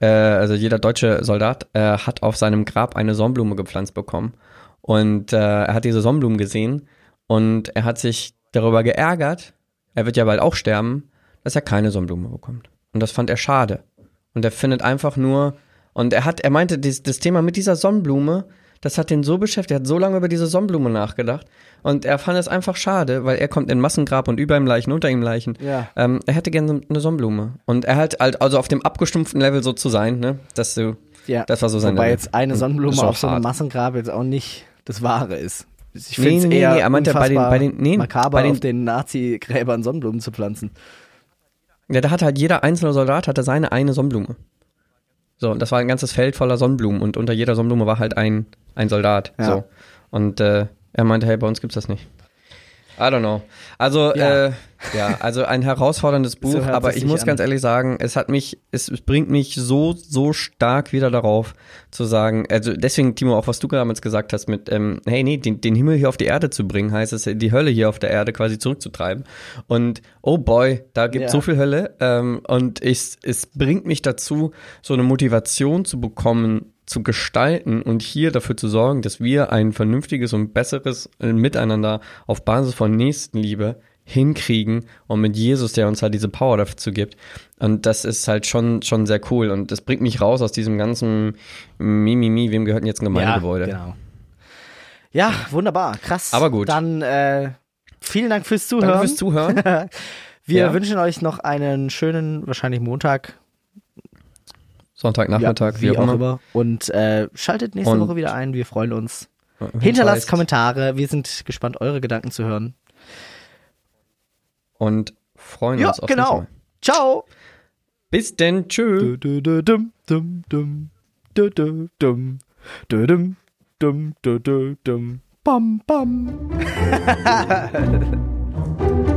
äh, also jeder deutsche Soldat, äh, hat auf seinem Grab eine Sonnenblume gepflanzt bekommen. Und äh, er hat diese Sonnenblumen gesehen und er hat sich darüber geärgert, er wird ja bald auch sterben, dass er keine Sonnenblume bekommt. Und das fand er schade. Und er findet einfach nur, und er hat, er meinte, das, das Thema mit dieser Sonnenblume das hat den so beschäftigt, er hat so lange über diese Sonnenblume nachgedacht und er fand es einfach schade, weil er kommt in Massengrab und über ihm Leichen, unter ihm Leichen. Ja. Ähm, er hätte gerne eine Sonnenblume und er hat halt also auf dem abgestumpften Level so zu sein, ne, dass du, Ja. das war so sein Wobei Level. jetzt eine Und Sonnenblume auf so einem. Massengrab jetzt auch nicht das Wahre ist. Ich finde es nee, nee, eher nee, er meinte bei den- bei den- nee, makaber, bei den- auf den Nazi-Gräbern Sonnenblumen zu pflanzen. Ja, da hatte halt jeder einzelne Soldat hatte seine eine Sonnenblume. So, und das war ein ganzes Feld voller Sonnenblumen und unter jeder Sonnenblume war halt ein, ein Soldat. Ja. So. Und äh, er meinte, hey, bei uns gibt's das nicht. I don't know. Also, Ja. äh, ja, also ein herausforderndes Buch, hört aber ich muss an. ganz ehrlich sagen, es hat mich, es, es bringt mich so, so stark wieder darauf zu sagen, also deswegen, Timo, auch was du damals gesagt hast mit, ähm, hey, nee, den, den Himmel hier auf die Erde zu bringen, heißt es, die Hölle hier auf der Erde quasi zurückzutreiben. Und oh boy, da gibt Ja. so viel Hölle. Ähm, und ich, es bringt mich dazu, so eine Motivation zu bekommen, zu gestalten und hier dafür zu sorgen, dass wir ein vernünftiges und besseres äh, Miteinander auf Basis von Nächstenliebe hinkriegen und mit Jesus, der uns halt diese Power dazu gibt. Und das ist halt schon, schon sehr cool. Und das bringt mich raus aus diesem ganzen Mimimi, wem gehört denn jetzt ein Gemeindegebäude? Ja, genau. Ja, wunderbar, krass. Aber gut. Dann äh, vielen Dank fürs Zuhören. Danke fürs Zuhören. Wir Ja. wünschen euch noch einen schönen, wahrscheinlich Montag, Sonntagnachmittag, ja, wie, auch immer. Und äh, schaltet nächste Und- Woche wieder ein. Wir freuen uns. Hinterlasst. Kommentare. Wir sind gespannt, eure Gedanken zu hören. Und freuen Ja, uns auf genau. Mal. Ciao. Bis denn, tschüss. Du, du, du, dum, dum, dum. Du, du, dum. Du, dum, dum, du, du, dum. Bam, bam.